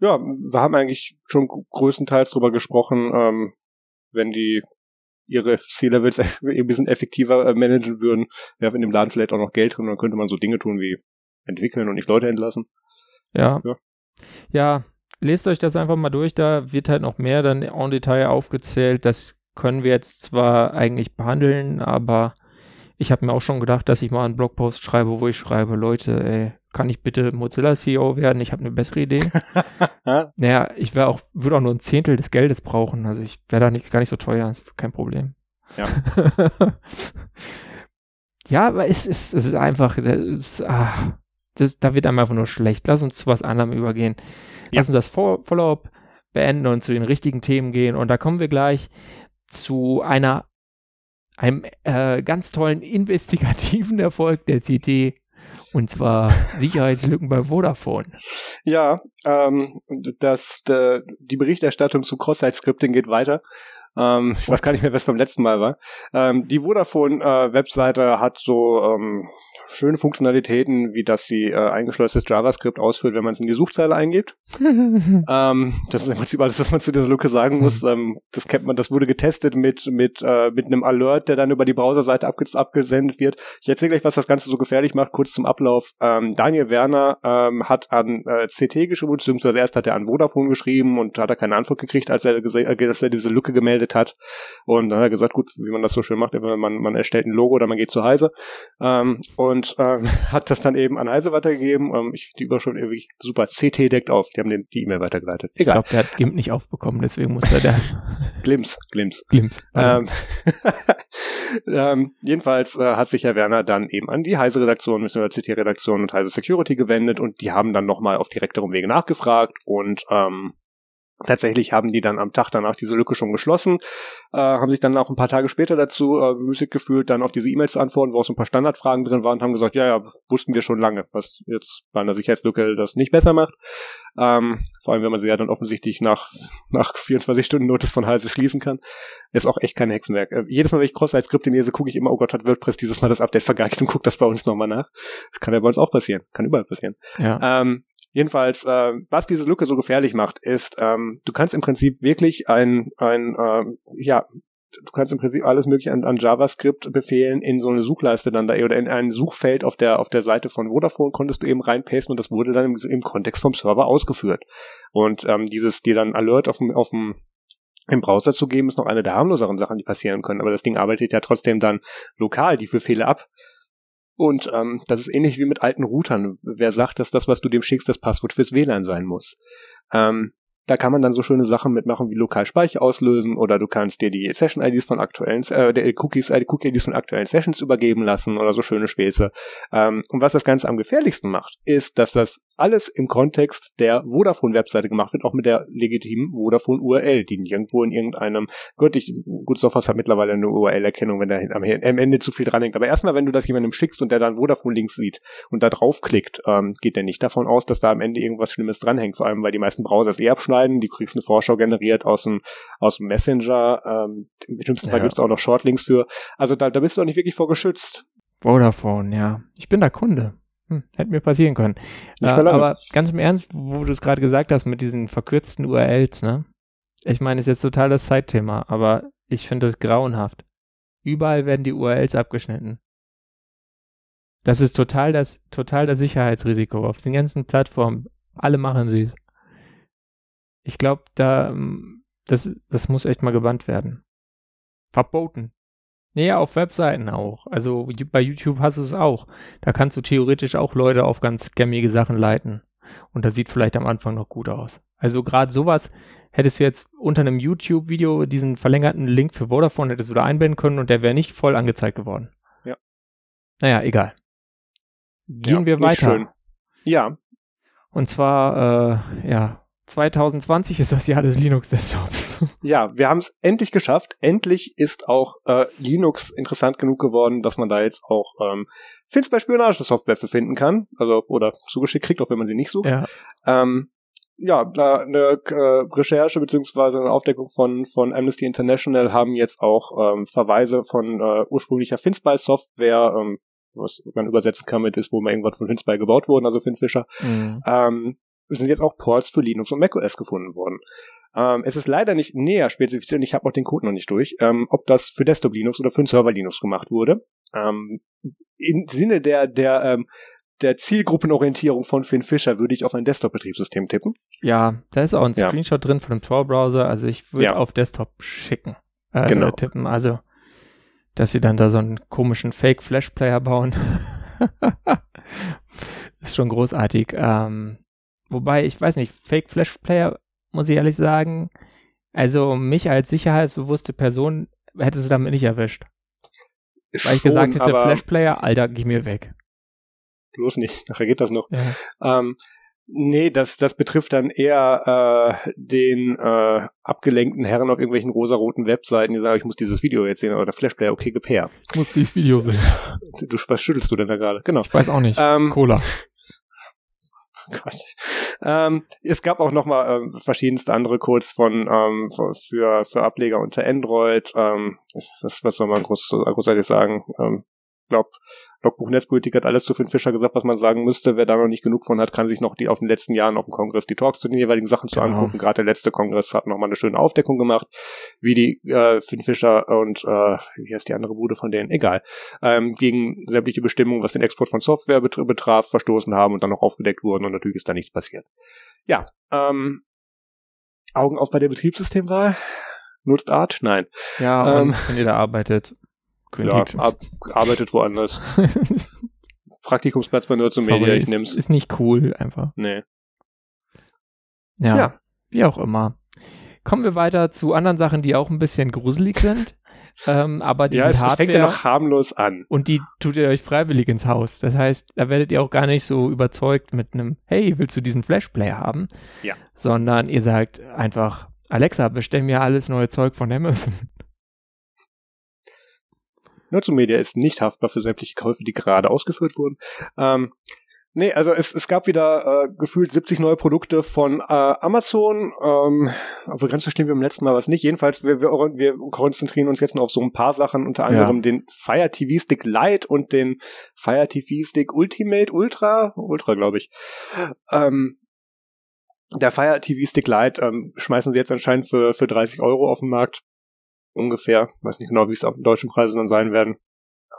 ja, wir haben eigentlich schon größtenteils drüber gesprochen, ähm, wenn die ihre C-Levels ein bisschen effektiver äh, managen würden, wäre in dem Laden vielleicht auch noch Geld drin, dann könnte man so Dinge tun wie entwickeln und nicht Leute entlassen. Ja. Ja, ja lest euch das einfach mal durch, da wird halt noch mehr dann en Detail aufgezählt. Das können wir jetzt zwar eigentlich behandeln, aber ich habe mir auch schon gedacht, dass ich mal einen Blogpost schreibe, wo ich schreibe, Leute, ey, kann ich bitte Mozilla CEO werden? Ich habe eine bessere Idee. naja, ich wäre auch, würde auch nur ein Zehntel des Geldes brauchen. Also ich wäre da nicht, gar nicht so teuer, ist kein Problem. Ja. ja, aber es ist, es ist einfach, es, ah, das, da wird einem einfach nur schlecht. Lass uns zu was anderem übergehen. Ja. Lass uns das Follow-up beenden und zu den richtigen Themen gehen. Und da kommen wir gleich zu einer einem äh, ganz tollen investigativen Erfolg der CT und zwar Sicherheitslücken bei Vodafone. Ja, ähm, das, de, die Berichterstattung zu Cross-Site-Scripting geht weiter. Ähm, ich weiß gar nicht mehr, was beim letzten Mal war. Ähm, die Vodafone-Webseite äh, hat so ähm, schöne Funktionalitäten, wie dass sie äh, eingeschleusetes JavaScript ausführt, wenn man es in die Suchzeile eingibt. ähm, das ist im Prinzip alles, was man zu dieser Lücke sagen muss. Ähm, das kennt man, das wurde getestet mit mit äh, mit einem Alert, der dann über die Browserseite abge abgesendet wird. Ich erzähle gleich, was das Ganze so gefährlich macht, kurz zum Ablauf. Ähm, Daniel Werner ähm, hat an äh, CT geschrieben, beziehungsweise erst hat er an Vodafone geschrieben und hat er keine Antwort gekriegt, als er, äh, dass er diese Lücke gemeldet hat. Und dann hat er gesagt, gut, wie man das so schön macht, man, man erstellt ein Logo oder man geht zu Heise. Ähm, und und ähm, hat das dann eben an Heise weitergegeben. Ähm, ich die Überschrift irgendwie super. CT deckt auf. Die haben den, die E-Mail weitergeleitet. Egal. Ich glaube, der hat GIMP nicht aufbekommen, deswegen muss er da. Glims, Glims. Glims. Ähm, ähm, jedenfalls äh, hat sich Herr Werner dann eben an die Heise-Redaktion, bzw. CT-Redaktion und Heise Security gewendet und die haben dann nochmal auf direkterem Wege nachgefragt und ähm, Tatsächlich haben die dann am Tag danach diese Lücke schon geschlossen, äh, haben sich dann auch ein paar Tage später dazu äh, müßig gefühlt, dann auf diese E-Mails zu antworten, wo auch so ein paar Standardfragen drin waren, und haben gesagt, ja, ja, wussten wir schon lange, was jetzt bei einer Sicherheitslücke das nicht besser macht. Ähm, vor allem, wenn man sie ja dann offensichtlich nach, nach 24 Stunden Notice von Halse schließen kann. Ist auch echt kein Hexenwerk. Äh, jedes Mal, wenn ich Cross-Site-Skripte lese, gucke ich immer, oh Gott, hat WordPress dieses Mal das Update vergeigt und gucke das bei uns nochmal nach. Das kann ja bei uns auch passieren. Kann überall passieren. Ja. Ähm, Jedenfalls, äh, was diese Lücke so gefährlich macht, ist, ähm, du kannst im Prinzip wirklich ein, ein äh, ja, du kannst im Prinzip alles mögliche an, an JavaScript-Befehlen in so eine Suchleiste dann da oder in ein Suchfeld auf der auf der Seite von Vodafone konntest du eben reinpasten und das wurde dann im, im Kontext vom Server ausgeführt. Und ähm, dieses dir dann Alert auf dem auf dem im Browser zu geben, ist noch eine der harmloseren Sachen, die passieren können. Aber das Ding arbeitet ja trotzdem dann lokal die Befehle ab. Und ähm, das ist ähnlich wie mit alten Routern. Wer sagt, dass das, was du dem schickst, das Passwort fürs WLAN sein muss? Ähm, da kann man dann so schöne Sachen mitmachen wie lokal Speicher auslösen oder du kannst dir die Session-IDs von aktuellen, äh, der Cookies, äh, Cookie-IDs von aktuellen Sessions übergeben lassen oder so schöne Späße. Ähm, und was das Ganze am gefährlichsten macht, ist, dass das alles im Kontext der Vodafone-Webseite gemacht wird, auch mit der legitimen Vodafone-URL, die nirgendwo in irgendeinem, gut, ich, gut, Sophos hat mittlerweile eine URL-Erkennung, wenn da am, am, Ende zu viel dran hängt. Aber erstmal, wenn du das jemandem schickst und der dann Vodafone-Links sieht und da draufklickt, ähm, geht der nicht davon aus, dass da am Ende irgendwas Schlimmes dranhängt. Vor allem, weil die meisten Browser es eh abschneiden schneiden, die kriegst eine Vorschau generiert aus dem, aus dem Messenger, ähm, im schlimmsten Fall ja. gibt's auch noch Shortlinks für. Also da, da bist du auch nicht wirklich vor geschützt. Vodafone, ja. Ich bin da Kunde. Hm, hätte mir passieren können. Äh, aber ganz im Ernst, wo du es gerade gesagt hast mit diesen verkürzten URLs, ne? Ich meine, ist jetzt total das Zeitthema, aber ich finde das grauenhaft. Überall werden die URLs abgeschnitten. Das ist total das, total das Sicherheitsrisiko auf den ganzen Plattformen. Alle machen sie es. Ich glaube, da, ähm, das, das muss echt mal gebannt werden. Verboten. Naja, auf Webseiten auch. Also bei YouTube hast du es auch. Da kannst du theoretisch auch Leute auf ganz scammige Sachen leiten. Und das sieht vielleicht am Anfang noch gut aus. Also gerade sowas hättest du jetzt unter einem YouTube-Video diesen verlängerten Link für Vodafone hättest du da einbinden können und der wäre nicht voll angezeigt geworden. Ja. Naja, egal. Gehen ja, wir weiter. Schön. Ja. Und zwar, äh, ja, 2020 ist das Jahr des Linux-Desktops. Ja, wir haben es endlich geschafft. Endlich ist auch äh, Linux interessant genug geworden, dass man da jetzt auch ähm, Fins bei Spionagesoftware für finden kann. Also, oder zugeschickt kriegt, auch wenn man sie nicht sucht. Ja. Ähm, ja, da eine äh, Recherche beziehungsweise eine Aufdeckung von von Amnesty International haben jetzt auch ähm, Verweise von äh, ursprünglicher FinSpy-Software, ähm, was man übersetzen kann mit ist, wo mal irgendwas von FinSpy gebaut wurde, also FinFisher, mhm. ähm, sind jetzt auch Ports für Linux und macOS gefunden worden. Ähm, es ist leider nicht näher spezifiziert und ich habe auch den Code noch nicht durch, ähm, ob das für Desktop Linux oder für den Server Linux gemacht wurde. Ähm, Im Sinne der, der, ähm, der Zielgruppenorientierung von Finn Fischer würde ich auf ein Desktop-Betriebssystem tippen. Ja, da ist auch ein Screenshot ja. drin von dem Tor-Browser, also ich würde ja. auf Desktop schicken, äh, genau. tippen. Also, dass sie dann da so einen komischen Fake-Flash-Player bauen. ist schon großartig. Ähm, wobei, ich weiß nicht, Fake Flash Player, muss ich ehrlich sagen, also mich als sicherheitsbewusste Person hättest du damit nicht erwischt. Schon, Weil ich gesagt hätte, Flash Player, Alter, geh mir weg. Bloß nicht, nachher geht das noch. Ja. Ähm, nee, das, das betrifft dann eher äh, den äh, abgelenkten Herren auf irgendwelchen rosaroten Webseiten, die sagen, ich muss dieses Video jetzt sehen, oder Flashplayer, okay, gib her. Ich muss dieses Video sehen. Du, was schüttelst du denn da gerade? Genau. Ich weiß auch nicht. Ähm, Cola. Gott. Ähm, es gab auch noch mal ähm, verschiedenste andere Codes von ähm, für für Ableger unter Android. Ähm, was, was soll man groß, großartig sagen? Ähm, glaube, Logbuch Netzpolitik hat alles zu Finn Fischer gesagt, was man sagen müsste. Wer da noch nicht genug von hat, kann sich noch die auf den letzten Jahren auf dem Kongress die Talks zu den jeweiligen Sachen zu genau. angucken. Gerade der letzte Kongress hat noch mal eine schöne Aufdeckung gemacht, wie die äh, Finn Fischer und äh, wie heißt die andere Bude von denen? Egal. Ähm, gegen sämtliche Bestimmungen, was den Export von Software betraf, verstoßen haben und dann noch aufgedeckt wurden und natürlich ist da nichts passiert. Ja, ähm, Augen auf bei der Betriebssystemwahl. Nutzt Art? Nein. Ja, ähm, wenn ihr da arbeitet, ja, ab, arbeitet woanders. Praktikumsplatz bei Nerds und Media, ich nehm's. Ist nicht cool, einfach. Nee. Ja, ja, wie auch immer. Kommen wir weiter zu anderen Sachen, die auch ein bisschen gruselig sind. ähm, aber die ja, es, es fängt ja noch harmlos an. Und die tut ihr euch freiwillig ins Haus. Das heißt, da werdet ihr auch gar nicht so überzeugt mit einem, hey, willst du diesen Flashplayer haben? Ja. Sondern ihr sagt einfach, Alexa, bestell mir alles neue Zeug von Amazon. Media ist nicht haftbar für sämtliche Käufe, die gerade ausgeführt wurden. Ähm, nee, also es, es gab wieder äh, gefühlt 70 neue Produkte von äh, Amazon. Ähm, aber ganz verstehen wir beim letzten Mal was nicht. Jedenfalls, wir, wir, wir konzentrieren uns jetzt noch auf so ein paar Sachen, unter anderem ja. den Fire TV Stick Lite und den Fire TV Stick Ultimate Ultra, Ultra glaube ich. Ähm, der Fire TV Stick Lite ähm, schmeißen sie jetzt anscheinend für, für 30 Euro auf den Markt ungefähr. Weiß nicht genau, wie es auf den deutschen Preisen dann sein werden.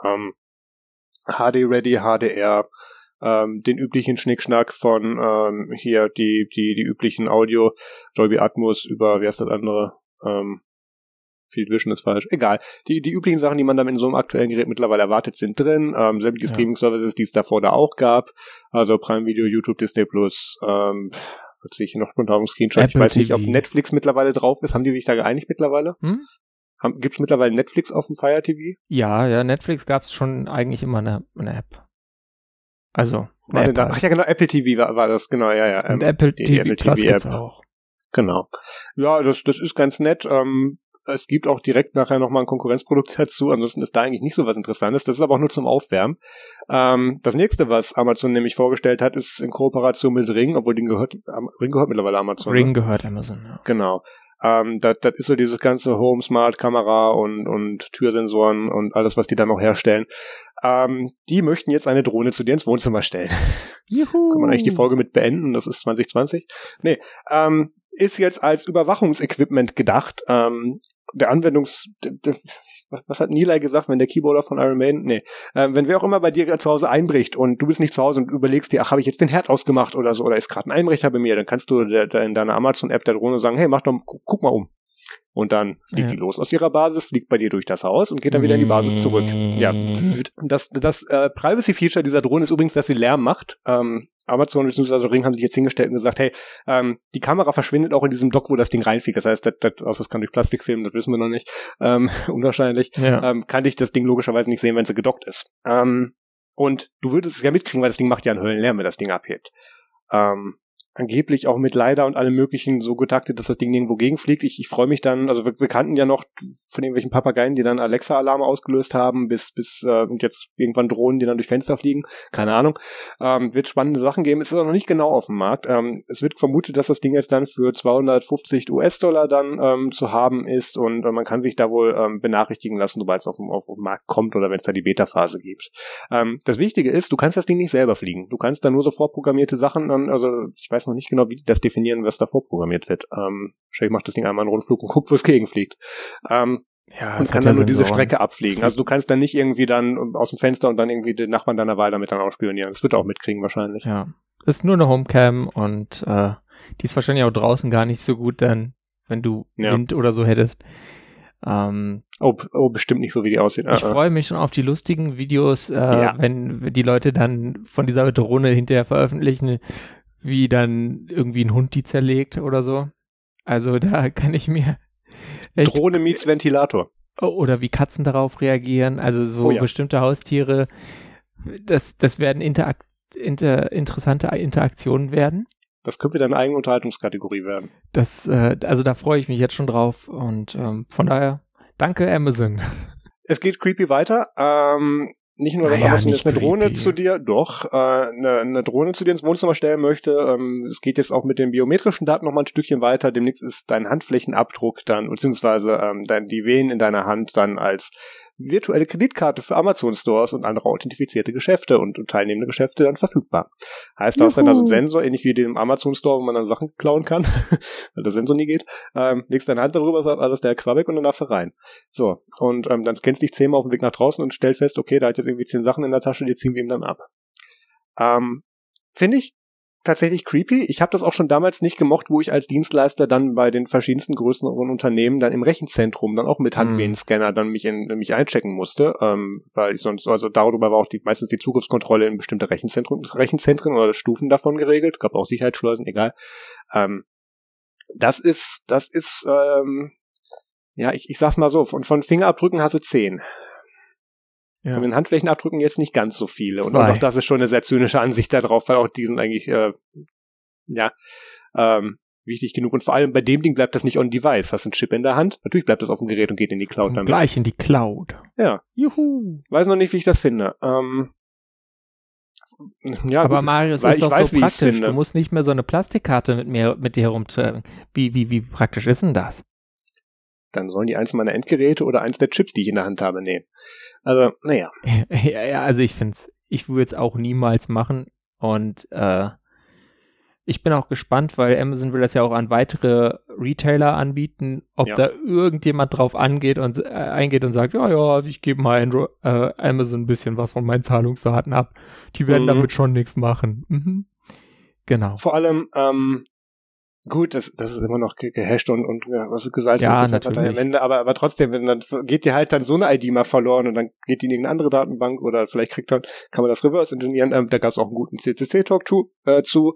Ähm, HD Ready, HDR, ähm, den üblichen Schnickschnack von ähm, hier die die die üblichen Audio Dolby Atmos über wie heißt das andere ähm, Field Vision ist falsch. Egal. Die, die üblichen Sachen, die man dann in so einem aktuellen Gerät mittlerweile erwartet, sind drin. Ähm, sämtliche ja. Streaming-Services, die es davor da auch gab. Also Prime Video, YouTube, Disney Plus, ähm, sehe ich hier noch spontan im Screenshot. Apple ich weiß TV. nicht, ob Netflix mittlerweile drauf ist. Haben die sich da geeinigt mittlerweile? Hm? Gibt es mittlerweile Netflix auf dem Fire TV? Ja, ja, Netflix gab es schon eigentlich immer eine, eine App. Also. Eine App halt. Ach ja, genau, Apple TV war, war das, genau, ja, ja. Und ähm, Apple, TV, Apple Plus TV App. auch. Genau. Ja, das, das ist ganz nett. Ähm, es gibt auch direkt nachher nochmal ein Konkurrenzprodukt dazu. Ansonsten ist da eigentlich nicht so was Interessantes. Das ist aber auch nur zum Aufwärmen. Ähm, das nächste, was Amazon nämlich vorgestellt hat, ist in Kooperation mit Ring, obwohl den gehört, Ring gehört mittlerweile Amazon. Ring ne? gehört Amazon, ja. Genau. Ähm, das, das ist so dieses ganze Home Smart Kamera und, und Türsensoren und alles, was die da noch herstellen. Ähm, die möchten jetzt eine Drohne zu dir ins Wohnzimmer stellen. Juhu. Kann man eigentlich die Folge mit beenden? Das ist 2020. Nee, ähm, ist jetzt als Überwachungsequipment gedacht. Ähm, der Anwendungs, was, was hat Nilay gesagt, wenn der Keyboarder von Iron Maiden, nee, äh, wenn wer auch immer bei dir zu Hause einbricht und du bist nicht zu Hause und überlegst dir, ach, habe ich jetzt den Herd ausgemacht oder so, oder ist gerade ein Einbrecher bei mir, dann kannst du in deiner Amazon-App der Drohne sagen, hey, mach doch, guck mal um. Und dann fliegt ja. die los aus ihrer Basis, fliegt bei dir durch das Haus und geht dann wieder in die Basis zurück. Ja, das, das äh, Privacy-Feature dieser Drohne ist übrigens, dass sie Lärm macht. Ähm, Amazon bzw. Ring haben sich jetzt hingestellt und gesagt, hey, ähm, die Kamera verschwindet auch in diesem Dock, wo das Ding reinfliegt. Das heißt, das, das, also das kann durch Plastik filmen, das wissen wir noch nicht. Ähm, unwahrscheinlich. Ja. Ähm, kann ich das Ding logischerweise nicht sehen, wenn sie gedockt ist. Ähm, und du würdest es ja mitkriegen, weil das Ding macht ja einen Höllenlärm, wenn das Ding abhebt. Ähm, angeblich auch mit Leider und allem möglichen so getaktet, dass das Ding irgendwo gegenfliegt. Ich, ich freue mich dann, also wir, wir, kannten ja noch von irgendwelchen Papageien, die dann Alexa-Alarme ausgelöst haben, bis, bis äh, und jetzt irgendwann Drohnen, die dann durch Fenster fliegen. Keine Ahnung. Ähm, wird spannende Sachen geben. Es ist aber noch nicht genau auf dem Markt. Ähm, es wird vermutet, dass das Ding jetzt dann für 250 US-Dollar dann ähm, zu haben ist und äh, man kann sich da wohl ähm, benachrichtigen lassen, sobald es auf, auf, auf den Markt kommt oder wenn es da die Beta-Phase gibt. Ähm, das Wichtige ist, du kannst das Ding nicht selber fliegen. Du kannst da nur so vorprogrammierte Sachen, dann, also ich weiß weiß noch nicht genau, wie die das definieren, was da vorprogrammiert wird. Ähm, wahrscheinlich macht das Ding einmal einen Rundflug und guckt, wo es gegenfliegt. Ähm, ja, und kann dann nur diese Strecke abfliegen. Also du kannst dann nicht irgendwie dann aus dem Fenster und dann irgendwie den Nachbarn deiner Wahl damit dann ausspionieren. Das wird er auch mitkriegen wahrscheinlich. Ja. Ist nur eine Homecam und äh, die ist wahrscheinlich auch draußen gar nicht so gut dann, wenn du ja. Wind oder so hättest. Ähm, oh, oh, bestimmt nicht so, wie die aussehen. Ich uh freue mich schon auf die lustigen Videos, äh, ja. wenn die Leute dann von dieser Drohne hinterher veröffentlichen, wie dann irgendwie ein Hund die zerlegt oder so. Also da kann ich mir Drohne meets Ventilator. Oder wie Katzen darauf reagieren, also so oh ja. bestimmte Haustiere. Das, das werden Interakt, inter, interessante Interaktionen werden. Das könnte wieder eine eigene Unterhaltungskategorie werden. Das, äh, also da freue ich mich jetzt schon drauf und ähm, von daher, danke Amazon. Es geht creepy weiter. Ähm, nicht nur, dass naja, Amazon jetzt eine Drohne creepy. zu dir, doch, äh, eine, eine Drohne zu dir ins Wohnzimmer stellen möchte. Ähm, es geht jetzt auch mit den biometrischen Daten noch mal ein Stückchen weiter. Demnächst ist dein Handflächenabdruck dann, beziehungsweise ähm, dein, die Venen in deiner Hand dann als virtuelle Kreditkarte für Amazon Stores und andere authentifizierte Geschäfte und, und teilnehmende Geschäfte dann verfügbar. Heißt, du hast dann also einen Sensor, ähnlich wie den Amazon Store, wo man dann Sachen klauen kann, weil der Sensor nie geht, ähm, legst deine Hand darüber, sagt alles der Quabeck und dann darfst du rein. So, und ähm, dann scannst dich zehnmal auf dem Weg nach draußen und stellst fest, okay, da hat jetzt irgendwie zehn Sachen in der Tasche, die ziehen wir ihm dann ab. Ähm, Finde ich tatsächlich creepy. Ich habe das auch schon damals nicht gemocht, wo ich als Dienstleister dann bei den verschiedensten größeren Unternehmen dann im Rechenzentrum dann auch mit Handwehenscanner dann mich in mich einchecken musste, ähm, weil ich sonst also darüber war auch die meistens die Zugriffskontrolle in bestimmte Rechenzentren, Rechenzentren oder Stufen davon geregelt, gab auch Sicherheitsschleusen, egal. Ähm, das ist das ist ähm, ja ich, ich sag's mal so von von Fingerabdrücken hast du zehn. Ja. Von den Handflächenabdrücken jetzt nicht ganz so viele. Zwei. Und auch das ist schon eine sehr zynische Ansicht darauf, weil auch die sind eigentlich, äh, ja, ähm, wichtig genug. Und vor allem bei dem Ding bleibt das nicht on device. Hast einen Chip in der Hand. Natürlich bleibt das auf dem Gerät und geht in die Cloud dann. Gleich in die Cloud. Ja. Juhu. Weiß noch nicht, wie ich das finde. Ähm, ja, aber Marius ist doch weiß, so praktisch. Du musst nicht mehr so eine Plastikkarte mit mir mit dir herumtragen. Wie, wie, wie praktisch ist denn das? Dann sollen die eins meiner Endgeräte oder eins der Chips, die ich in der Hand habe, nehmen. Also, naja. ja, ja, also ich finde es, ich würde es auch niemals machen. Und äh, ich bin auch gespannt, weil Amazon will das ja auch an weitere Retailer anbieten, ob ja. da irgendjemand drauf angeht und äh, eingeht und sagt, ja, ja, ich gebe mal Andro äh, Amazon ein bisschen was von meinen Zahlungsdaten ab. Die werden mhm. damit schon nichts machen. Mhm. Genau. Vor allem, ähm, Gut, das, das ist immer noch gehasht und, und ja, was gesalzen ja, natürlich. am Ende, aber, aber trotzdem, wenn dann geht dir halt dann so eine ID mal verloren und dann geht die in irgendeine andere Datenbank oder vielleicht kriegt dann, kann man das reverse engineeren. Ähm, da gab es auch einen guten CCC-Talk zu, äh, zu.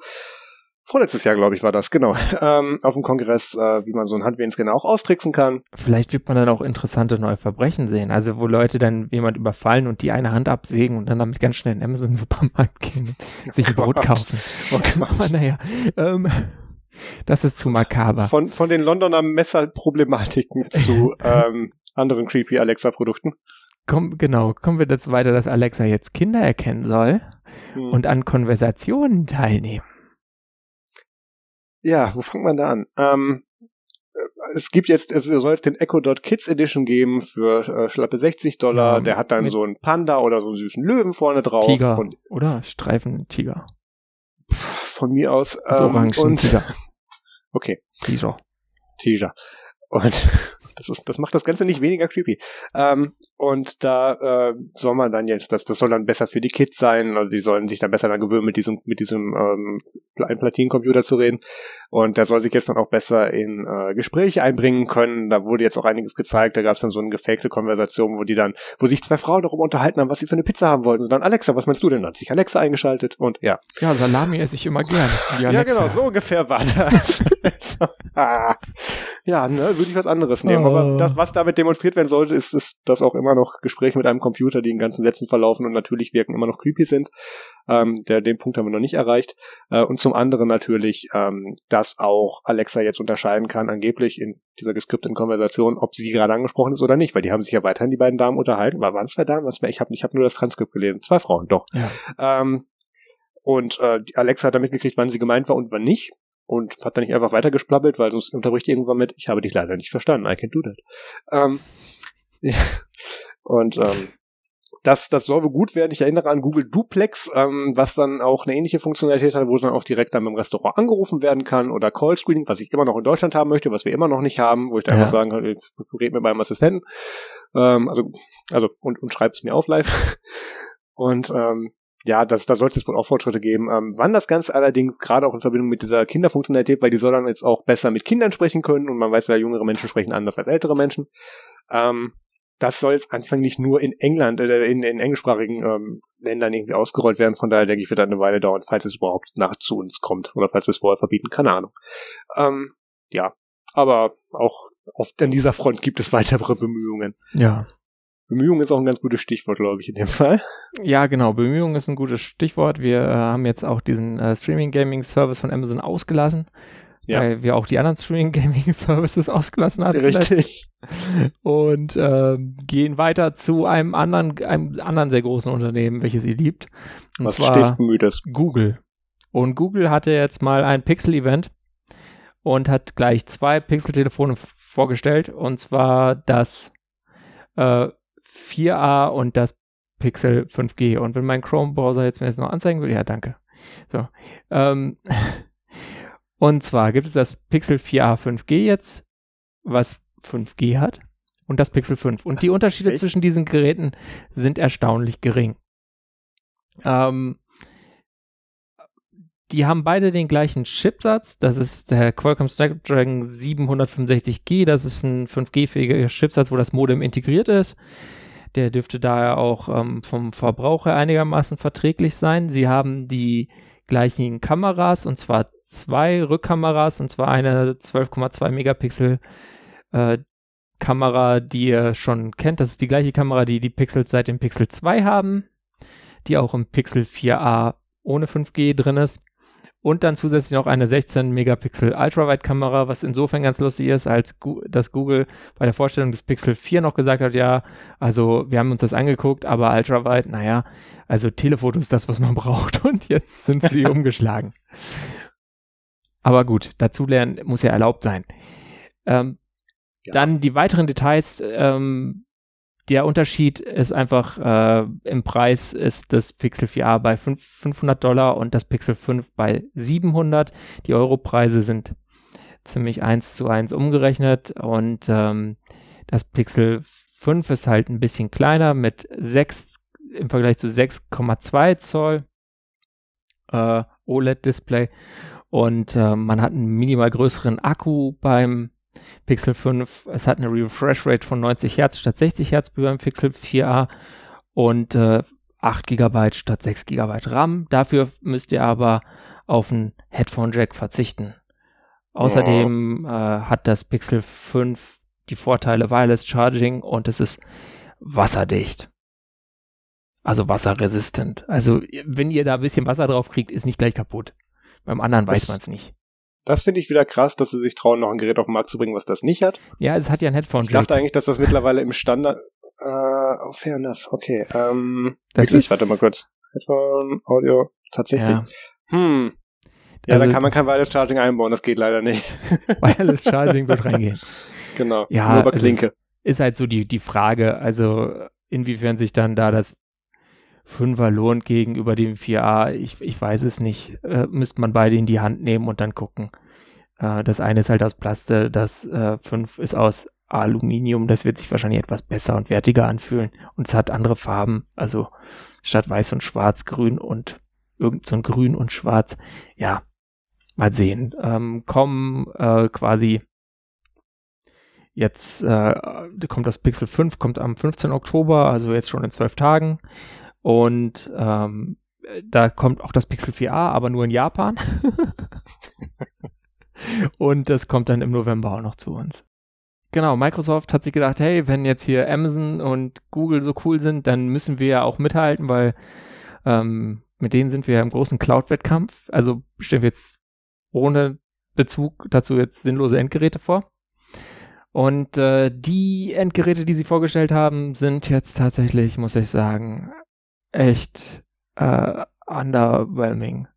Vorletztes Jahr, glaube ich, war das, genau. Ähm, auf dem Kongress, äh, wie man so einen Handwehenscanner auch austricksen kann. Vielleicht wird man dann auch interessante neue Verbrechen sehen. Also, wo Leute dann jemand überfallen und die eine Hand absägen und dann damit ganz schnell in Amazon-Supermarkt gehen, sich ein Brot kaufen. Aber naja. Ähm, das ist zu makaber. Von, von den Londoner Messerproblematiken zu ähm, anderen creepy Alexa-Produkten. Komm, genau, kommen wir dazu weiter, dass Alexa jetzt Kinder erkennen soll hm. und an Konversationen teilnehmen. Ja, wo fängt man da an? Ähm, es gibt jetzt, es soll jetzt den Echo Dot Kids Edition geben für äh, schlappe 60 Dollar. Ja, der hat dann so einen Panda oder so einen süßen Löwen vorne drauf. Tiger. Und, oder Streifen Tiger. Von mir aus. Ähm, Orangen und, Tiger. Okay. Teaser. Teaser. Und das, ist, das macht das Ganze nicht weniger creepy. Ähm, und da äh, soll man dann jetzt, das, das soll dann besser für die Kids sein, also die sollen sich dann besser dann gewöhnen, mit diesem, mit diesem ähm, Platinencomputer zu reden. Und der soll sich jetzt dann auch besser in äh, Gespräche einbringen können. Da wurde jetzt auch einiges gezeigt. Da gab es dann so eine gefakte Konversation, wo die dann, wo sich zwei Frauen darüber unterhalten haben, was sie für eine Pizza haben wollten. Und dann, Alexa, was meinst du denn? Dann hat sich Alexa eingeschaltet und ja. Ja, Salami esse ich immer gern. Ja, genau, so ungefähr war das. ah. Ja, ne, würde ich was anderes nehmen. Oh. Aber das, was damit demonstriert werden sollte, ist, ist, dass auch immer noch Gespräche mit einem Computer, die in ganzen Sätzen verlaufen und natürlich wirken, immer noch creepy sind. Ähm, der, den Punkt haben wir noch nicht erreicht. Äh, und zum anderen natürlich, ähm, dass auch Alexa jetzt unterscheiden kann, angeblich in dieser geskripteten Konversation, ob sie gerade angesprochen ist oder nicht, weil die haben sich ja weiterhin die beiden Damen unterhalten. War waren es zwei Damen? Was, ich habe ich hab nur das Transkript gelesen. Zwei Frauen, doch. Ja. Ähm, und äh, Alexa hat dann mitgekriegt, wann sie gemeint war und wann nicht und hat dann nicht einfach weitergesplabbelt, weil sonst unterbricht irgendwann mit, ich habe dich leider nicht verstanden, I can't do that. Ähm. Und ähm, das, das soll wohl gut werden. Ich erinnere an Google Duplex, ähm, was dann auch eine ähnliche Funktionalität hat, wo dann auch direkt dann beim Restaurant angerufen werden kann oder Call Screening, was ich immer noch in Deutschland haben möchte, was wir immer noch nicht haben, wo ich da ja. einfach sagen kann, red mit meinem Assistenten. Ähm, also, also und, und schreib es mir auf live. und ähm, ja, das, da sollte es wohl auch Fortschritte geben. Ähm, wann das Ganze allerdings gerade auch in Verbindung mit dieser Kinderfunktionalität, weil die soll dann jetzt auch besser mit Kindern sprechen können und man weiß ja, jüngere Menschen sprechen anders als ältere Menschen. Ähm, das soll jetzt anfänglich nur in England, äh, in, in englischsprachigen ähm, Ländern irgendwie ausgerollt werden. Von daher denke ich, wird das eine Weile dauern, falls es überhaupt nach zu uns kommt oder falls wir es vorher verbieten, keine Ahnung. Ähm, ja, aber auch auf an dieser Front gibt es weitere Bemühungen. Ja. Bemühungen ist auch ein ganz gutes Stichwort, glaube ich, in dem Fall. Ja, genau. Bemühungen ist ein gutes Stichwort. Wir äh, haben jetzt auch diesen äh, Streaming-Gaming-Service von Amazon ausgelassen ja. weil wir auch die anderen Streaming-Gaming-Services ausgelassen hatten. Richtig. Und äh, gehen weiter zu einem anderen, einem anderen sehr großen Unternehmen, welches ihr liebt. Und Was bemüht ist. Google. Und Google hatte jetzt mal ein Pixel-Event und hat gleich zwei Pixel-Telefone vorgestellt. Und zwar das äh, 4a und das Pixel 5G. Und wenn mein Chrome-Browser jetzt mir das noch anzeigen will, ja, danke. So. Ähm, Und zwar gibt es das Pixel 4a 5G jetzt, was 5G hat, und das Pixel 5. Und die Unterschiede Echt? zwischen diesen Geräten sind erstaunlich gering. Ähm, die haben beide den gleichen Chipsatz. Das ist der Qualcomm Snapdragon 765G. Das ist ein 5G-fähiger Chipsatz, wo das Modem integriert ist. Der dürfte daher auch ähm, vom Verbraucher einigermaßen verträglich sein. Sie haben die gleichen Kameras und zwar zwei Rückkameras und zwar eine 12,2 Megapixel äh, Kamera, die ihr schon kennt. Das ist die gleiche Kamera, die die Pixels seit dem Pixel 2 haben, die auch im Pixel 4a ohne 5G drin ist. Und dann zusätzlich noch eine 16 Megapixel Ultrawide-Kamera, was insofern ganz lustig ist, als dass Google bei der Vorstellung des Pixel 4 noch gesagt hat, ja, also wir haben uns das angeguckt, aber Ultrawide, naja, also Telefoto ist das, was man braucht und jetzt sind sie umgeschlagen. Aber gut, dazulernen muss ja erlaubt sein. Ähm, ja. Dann die weiteren Details. Ähm, der Unterschied ist einfach, äh, im Preis ist das Pixel 4a bei 5, 500 Dollar und das Pixel 5 bei 700. Die Europreise sind ziemlich eins zu eins umgerechnet und ähm, das Pixel 5 ist halt ein bisschen kleiner mit 6 im Vergleich zu 6,2 Zoll äh, OLED-Display und äh, man hat einen minimal größeren Akku beim Pixel 5. Es hat eine Refresh Rate von 90 Hertz statt 60 Hertz beim Pixel 4a und äh, 8 GB statt 6 GB RAM. Dafür müsst ihr aber auf einen Headphone Jack verzichten. Außerdem äh, hat das Pixel 5 die Vorteile Wireless Charging und es ist wasserdicht. Also wasserresistent. Also wenn ihr da ein bisschen Wasser drauf kriegt, ist nicht gleich kaputt. Beim anderen weiß man es nicht. Das finde ich wieder krass, dass sie sich trauen, noch ein Gerät auf den Markt zu bringen, was das nicht hat. Ja, es hat ja ein Headphone. Ich dachte eigentlich, dass das mittlerweile im Standard. Äh, oh, fair enough. Okay. Ähm, das wirklich, ist, warte mal kurz. Headphone, Audio, tatsächlich. Ja. Hm. Ja, also, da kann man kein Wireless Charging einbauen, das geht leider nicht. Wireless Charging wird reingehen. Genau. Ja, nur über Klinke. Ist, ist halt so die, die Frage, also inwiefern sich dann da das Fünfer lohnt gegenüber dem 4a, ich, ich weiß es nicht. Äh, müsste man beide in die Hand nehmen und dann gucken. Äh, das eine ist halt aus Plaste, das äh, 5 ist aus Aluminium. Das wird sich wahrscheinlich etwas besser und wertiger anfühlen. Und es hat andere Farben, also statt weiß und schwarz, grün und irgend so ein grün und schwarz. Ja, mal sehen. Ähm, kommen äh, quasi jetzt äh, kommt das Pixel 5, kommt am 15. Oktober, also jetzt schon in zwölf Tagen. Und ähm, da kommt auch das Pixel 4a, aber nur in Japan. und das kommt dann im November auch noch zu uns. Genau, Microsoft hat sich gedacht, hey, wenn jetzt hier Amazon und Google so cool sind, dann müssen wir ja auch mithalten, weil ähm, mit denen sind wir ja im großen Cloud-Wettkampf. Also stellen wir jetzt ohne Bezug dazu jetzt sinnlose Endgeräte vor. Und äh, die Endgeräte, die sie vorgestellt haben, sind jetzt tatsächlich, muss ich sagen, echt äh, underwhelming.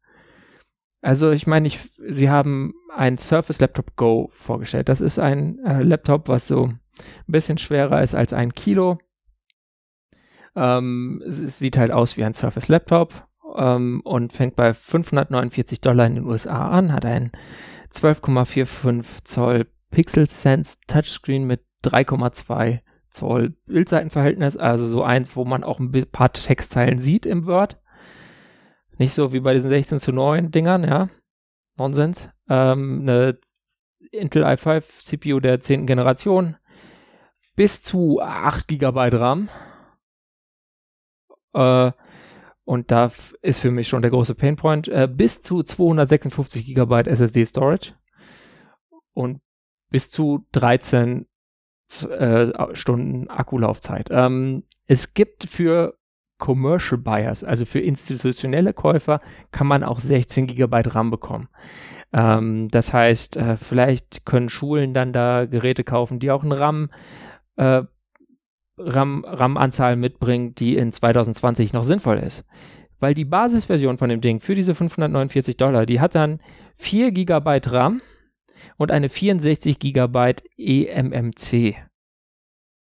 Also ich meine, ich, sie haben ein Surface Laptop Go vorgestellt. Das ist ein äh, Laptop, was so ein bisschen schwerer ist als ein Kilo. Ähm, es sieht halt aus wie ein Surface Laptop ähm, und fängt bei 549 Dollar in den USA an, hat ein 12,45 Zoll Pixel Sense Touchscreen mit 3,2 Zoll Bildseitenverhältnis, also so eins, wo man auch ein paar Textzeilen sieht im Word. Nicht so wie bei diesen 16 zu 9 Dingern, ja. Nonsens. Ähm, eine Intel i5 CPU der 10. Generation. Bis zu 8 GB RAM. Äh, und da ist für mich schon der große Painpoint. Äh, bis zu 256 GB SSD Storage. Und bis zu 13 äh, Stunden Akkulaufzeit. Ähm, es gibt für Commercial Buyers, also für institutionelle Käufer, kann man auch 16 GB RAM bekommen. Ähm, das heißt, äh, vielleicht können Schulen dann da Geräte kaufen, die auch einen RAM, äh, RAM, RAM-Anzahl mitbringen, die in 2020 noch sinnvoll ist. Weil die Basisversion von dem Ding für diese 549 Dollar, die hat dann 4 GB RAM und eine 64 GB eMMC.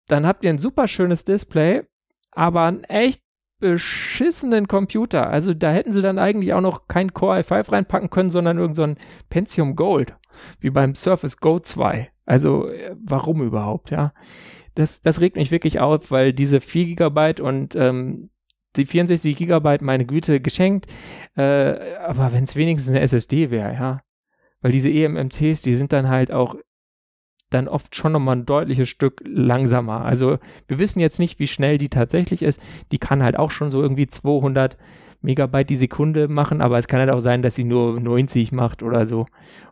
Dann habt ihr ein super schönes Display, aber einen echt beschissenen Computer. Also da hätten sie dann eigentlich auch noch kein Core i5 reinpacken können, sondern irgendein so Pentium Gold, wie beim Surface Go 2. Also äh, warum überhaupt, ja? Das, das regt mich wirklich auf, weil diese 4 GB und ähm, die 64 GB, meine Güte, geschenkt. Äh, aber wenn es wenigstens eine SSD wäre, ja. Weil diese eMMCs, die sind dann halt auch dann oft schon nochmal ein deutliches Stück langsamer. Also wir wissen jetzt nicht, wie schnell die tatsächlich ist. Die kann halt auch schon so irgendwie 200 Megabyte die Sekunde machen, aber es kann halt auch sein, dass sie nur 90 macht oder so.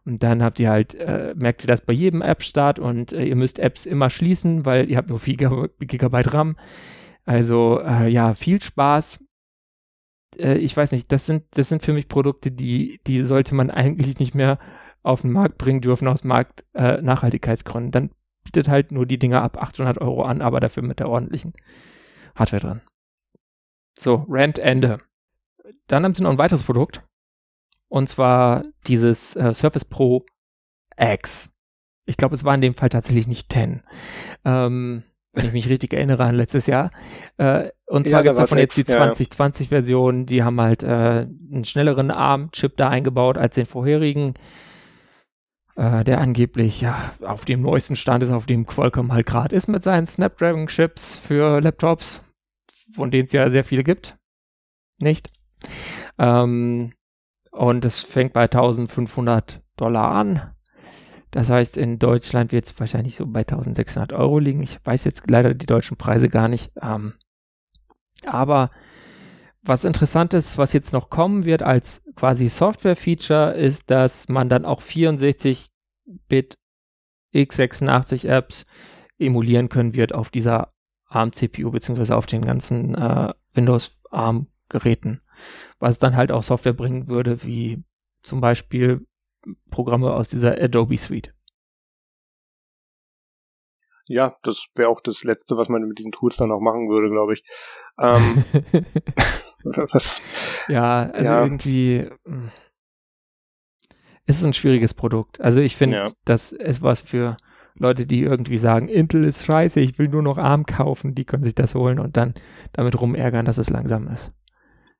Und dann habt ihr halt, äh, merkt ihr das bei jedem App-Start und äh, ihr müsst Apps immer schließen, weil ihr habt nur 4 Gigabyte RAM. Also äh, ja, viel Spaß. Äh, ich weiß nicht, das sind, das sind für mich Produkte, die, die sollte man eigentlich nicht mehr auf den Markt bringen dürfen aus Markt äh. Dann bietet halt nur die Dinger ab 800 Euro an, aber dafür mit der ordentlichen Hardware drin. So, Rent Ende. Dann haben sie noch ein weiteres Produkt. Und zwar dieses äh, Surface Pro X. Ich glaube, es war in dem Fall tatsächlich nicht 10. Ähm, wenn ich mich richtig erinnere an letztes Jahr. Äh, und zwar ja, gibt es davon jetzt die 2020-Version. Ja. Die haben halt äh, einen schnelleren ARM-Chip da eingebaut als den vorherigen äh, der angeblich ja auf dem neuesten Stand ist, auf dem Qualcomm halt gerade ist mit seinen Snapdragon-Chips für Laptops, von denen es ja sehr viele gibt. Nicht? Ähm, und es fängt bei 1500 Dollar an. Das heißt, in Deutschland wird es wahrscheinlich so bei 1600 Euro liegen. Ich weiß jetzt leider die deutschen Preise gar nicht. Ähm, aber was interessant ist, was jetzt noch kommen wird als quasi Software-Feature, ist, dass man dann auch 64-Bit x86-Apps emulieren können wird auf dieser ARM-CPU beziehungsweise auf den ganzen äh, Windows-ARM-Geräten. Was dann halt auch Software bringen würde, wie zum Beispiel Programme aus dieser Adobe Suite. Ja, das wäre auch das Letzte, was man mit diesen Tools dann auch machen würde, glaube ich. Ähm, Was? Ja, also ja. irgendwie hm. es ist ein schwieriges Produkt. Also ich finde, ja. das ist was für Leute, die irgendwie sagen, Intel ist scheiße, ich will nur noch ARM kaufen, die können sich das holen und dann damit rumärgern, dass es langsam ist.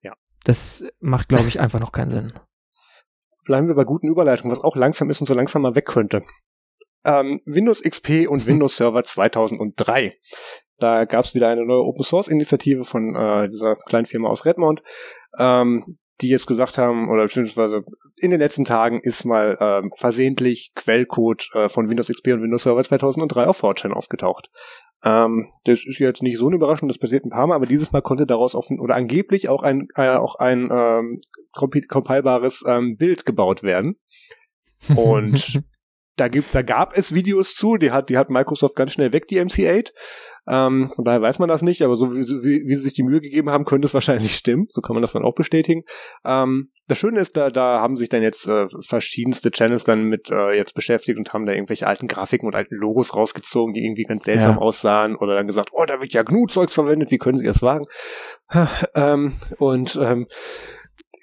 Ja. Das macht, glaube ich, einfach noch keinen Sinn. Bleiben wir bei guten Überleitungen, was auch langsam ist und so langsam mal weg könnte. Ähm, Windows XP und Windows Server 2003. Da gab es wieder eine neue Open Source Initiative von äh, dieser kleinen Firma aus Redmond, ähm, die jetzt gesagt haben, oder beziehungsweise in den letzten Tagen ist mal ähm, versehentlich Quellcode äh, von Windows XP und Windows Server 2003 auf 4chan aufgetaucht. Ähm, das ist jetzt nicht so eine Überraschung, das passiert ein paar Mal, aber dieses Mal konnte daraus offen oder angeblich auch ein äh, auch ein ähm, compilbares ähm, Bild gebaut werden. Und da gibt, da gab es Videos zu, die hat, die hat Microsoft ganz schnell weg, die MC8. Ähm, von daher weiß man das nicht, aber so wie, wie, wie sie sich die Mühe gegeben haben, könnte es wahrscheinlich stimmen. So kann man das dann auch bestätigen. Ähm, das Schöne ist, da, da haben sich dann jetzt äh, verschiedenste Channels dann mit äh, jetzt beschäftigt und haben da irgendwelche alten Grafiken und alten Logos rausgezogen, die irgendwie ganz seltsam ja. aussahen oder dann gesagt, oh, da wird ja GNU-Zeugs verwendet, wie können sie es wagen? ähm, und ähm,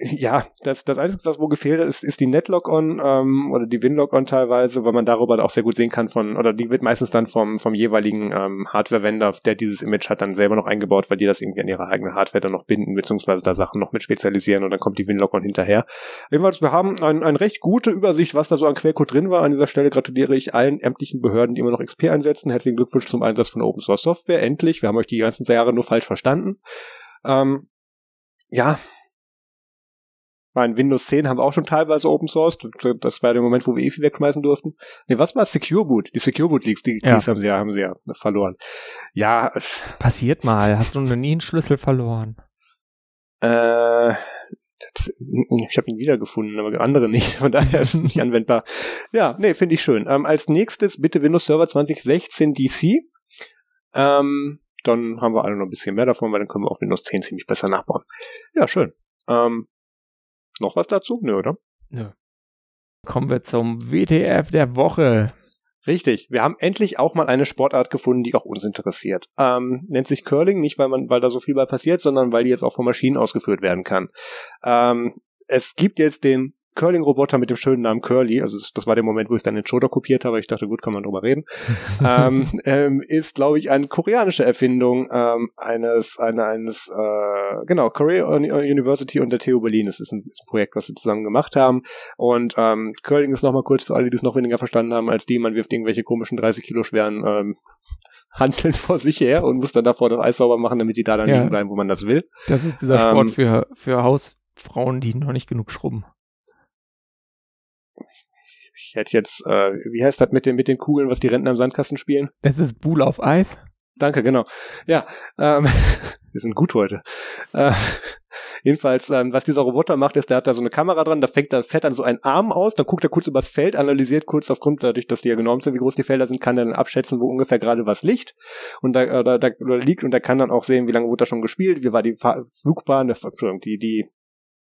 ja, das, das Einzige, was wo gefehlt hat, ist, ist die Netlock-On ähm, oder die Winlock-On teilweise, weil man darüber auch sehr gut sehen kann von, oder die wird meistens dann vom, vom jeweiligen ähm, Hardware-Vendor, der dieses Image hat, dann selber noch eingebaut, weil die das irgendwie an ihre eigene Hardware dann noch binden, beziehungsweise da Sachen noch mit spezialisieren und dann kommt die Winlock-On hinterher. Jedenfalls, wir haben ein, eine recht gute Übersicht, was da so an Quellcode drin war. An dieser Stelle gratuliere ich allen ämtlichen Behörden, die immer noch XP einsetzen. Herzlichen Glückwunsch zum Einsatz von Open Source Software. Endlich. Wir haben euch die ganzen Jahre nur falsch verstanden. Ähm, ja, mein Windows 10 haben wir auch schon teilweise Open Source. Das war der Moment, wo wir EFI wegschmeißen durften. Nee, was war Secure Boot? Die Secure Boot Leaks, die, ja. haben sie ja, haben sie ja verloren. Ja. Das passiert mal. Hast du noch nie einen Schlüssel verloren? Äh, das, ich habe ihn wiedergefunden, aber andere nicht. Von daher ist es nicht anwendbar. Ja, nee, finde ich schön. Ähm, als nächstes bitte Windows Server 2016 DC. Ähm, dann haben wir alle noch ein bisschen mehr davon, weil dann können wir auf Windows 10 ziemlich besser nachbauen. Ja, schön. Ähm, noch was dazu? Nö, oder? Nö. Kommen wir zum WTF der Woche. Richtig, wir haben endlich auch mal eine Sportart gefunden, die auch uns interessiert. Ähm, nennt sich Curling, nicht weil man, weil da so viel bei passiert, sondern weil die jetzt auch von Maschinen ausgeführt werden kann. Ähm, es gibt jetzt den Curling-Roboter mit dem schönen Namen Curly, also das war der Moment, wo ich dann den Shoulder kopiert habe, ich dachte, gut, kann man drüber reden, ähm, ähm, ist, glaube ich, eine koreanische Erfindung ähm, eines, eine, eines, äh, genau, Korea University und der TU Berlin. Das ist ein, ist ein Projekt, was sie zusammen gemacht haben. Und ähm, Curling ist nochmal kurz für alle, die es noch weniger verstanden haben, als die, man wirft irgendwelche komischen 30 Kilo schweren ähm, Handeln vor sich her und muss dann davor das Eis sauber machen, damit die da dann ja. liegen bleiben, wo man das will. Das ist dieser Sport ähm, für, für Hausfrauen, die noch nicht genug schrubben ich hätte jetzt, äh, wie heißt das mit den, mit den Kugeln, was die Rentner im Sandkasten spielen? Es ist Buhl auf Eis. Danke, genau. Ja, ähm, wir sind gut heute. Äh, jedenfalls, ähm, was dieser Roboter macht, ist, der hat da so eine Kamera dran, da fängt, da fährt dann so ein Arm aus, dann guckt er kurz übers Feld, analysiert kurz aufgrund, dadurch, dass die ja genormt sind, wie groß die Felder sind, kann er dann abschätzen, wo ungefähr gerade was liegt und da, äh, da, da liegt und er kann dann auch sehen, wie lange wurde da schon gespielt, wie war die Flugbahn, die, die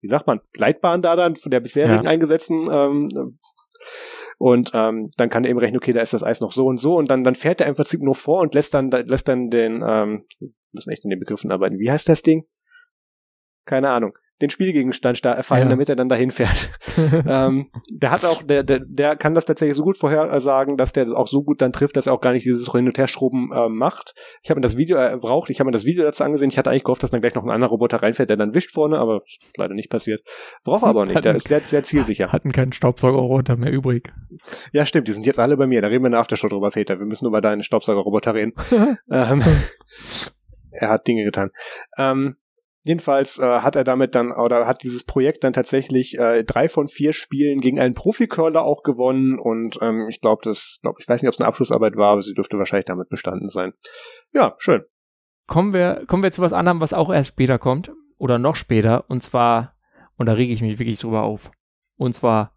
wie sagt man, Gleitbahn da dann von der bisherigen ja. eingesetzten ähm, und ähm, dann kann er eben rechnen, okay, da ist das Eis noch so und so und dann, dann fährt er im Prinzip nur vor und lässt dann, lässt dann den, ähm, wir müssen echt in den Begriffen arbeiten. Wie heißt das Ding? Keine Ahnung den Spielgegenstand erfallen, ja. damit er dann dahin fährt. ähm, der hat auch, der, der, der kann das tatsächlich so gut vorhersagen, dass der auch so gut dann trifft, dass er auch gar nicht dieses Hin- und Herschrubben äh, macht. Ich habe mir das Video äh, braucht, ich habe mir das Video dazu angesehen. Ich hatte eigentlich gehofft, dass dann gleich noch ein anderer Roboter reinfährt, der dann wischt vorne, aber ist leider nicht passiert. Braucht aber nicht, der ist sehr, sehr zielsicher. Hatten keinen Staubsaugerroboter mehr übrig. Ja, stimmt, die sind jetzt alle bei mir. Da reden wir in der Aftershow drüber, Peter. Wir müssen über deinen Staubsaugerroboter reden. ähm, er hat Dinge getan. Ähm, Jedenfalls äh, hat er damit dann oder hat dieses Projekt dann tatsächlich äh, drei von vier Spielen gegen einen Profi-Curler auch gewonnen und ähm, ich glaube, das, glaub, ich weiß nicht, ob es eine Abschlussarbeit war, aber sie dürfte wahrscheinlich damit bestanden sein. Ja, schön. Kommen wir, kommen wir zu was anderem, was auch erst später kommt oder noch später und zwar, und da rege ich mich wirklich drüber auf, und zwar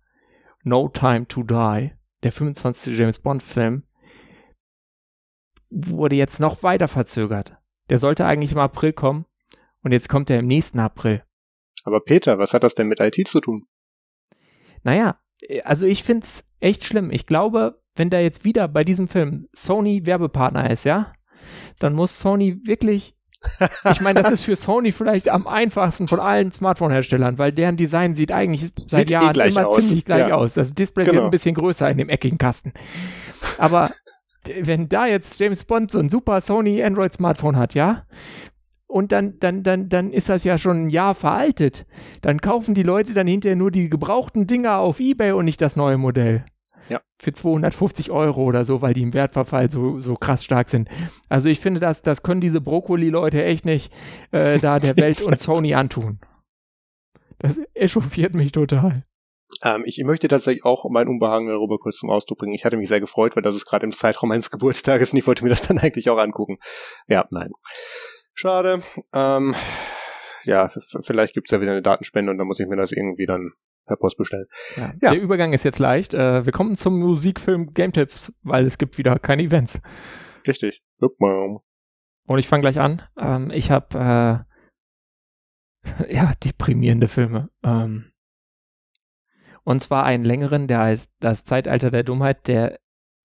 No Time to Die, der 25. James Bond Film, wurde jetzt noch weiter verzögert. Der sollte eigentlich im April kommen und jetzt kommt er im nächsten April. Aber Peter, was hat das denn mit IT zu tun? Naja, also ich find's echt schlimm. Ich glaube, wenn da jetzt wieder bei diesem Film Sony Werbepartner ist, ja, dann muss Sony wirklich. Ich meine, das ist für Sony vielleicht am einfachsten von allen Smartphone-Herstellern, weil deren Design sieht eigentlich seit sieht eh Jahren eh immer aus. ziemlich gleich ja. aus. Das Display genau. wird ein bisschen größer in dem eckigen Kasten. Aber wenn da jetzt James Bond so ein super Sony Android Smartphone hat, ja, und dann, dann, dann, dann ist das ja schon ein Jahr veraltet. Dann kaufen die Leute dann hinterher nur die gebrauchten Dinger auf Ebay und nicht das neue Modell. Ja. Für 250 Euro oder so, weil die im Wertverfall so, so krass stark sind. Also ich finde, das, das können diese Brokkoli-Leute echt nicht äh, da der Welt und Sony antun. Das echauffiert mich total. Ähm, ich möchte tatsächlich auch mein Unbehagen darüber kurz zum Ausdruck bringen. Ich hatte mich sehr gefreut, weil das ist gerade im Zeitraum meines Geburtstages und ich wollte mir das dann eigentlich auch angucken. Ja, nein. Schade. Ähm, ja, vielleicht gibt's ja wieder eine Datenspende und dann muss ich mir das irgendwie dann per Post bestellen. Ja, ja. Der Übergang ist jetzt leicht. Äh, wir kommen zum Musikfilm Game Tips, weil es gibt wieder keine Events. Richtig. Guck mal. Und ich fange gleich an. Ähm, ich habe äh, ja deprimierende Filme. Ähm, und zwar einen längeren, der heißt Das Zeitalter der Dummheit. Der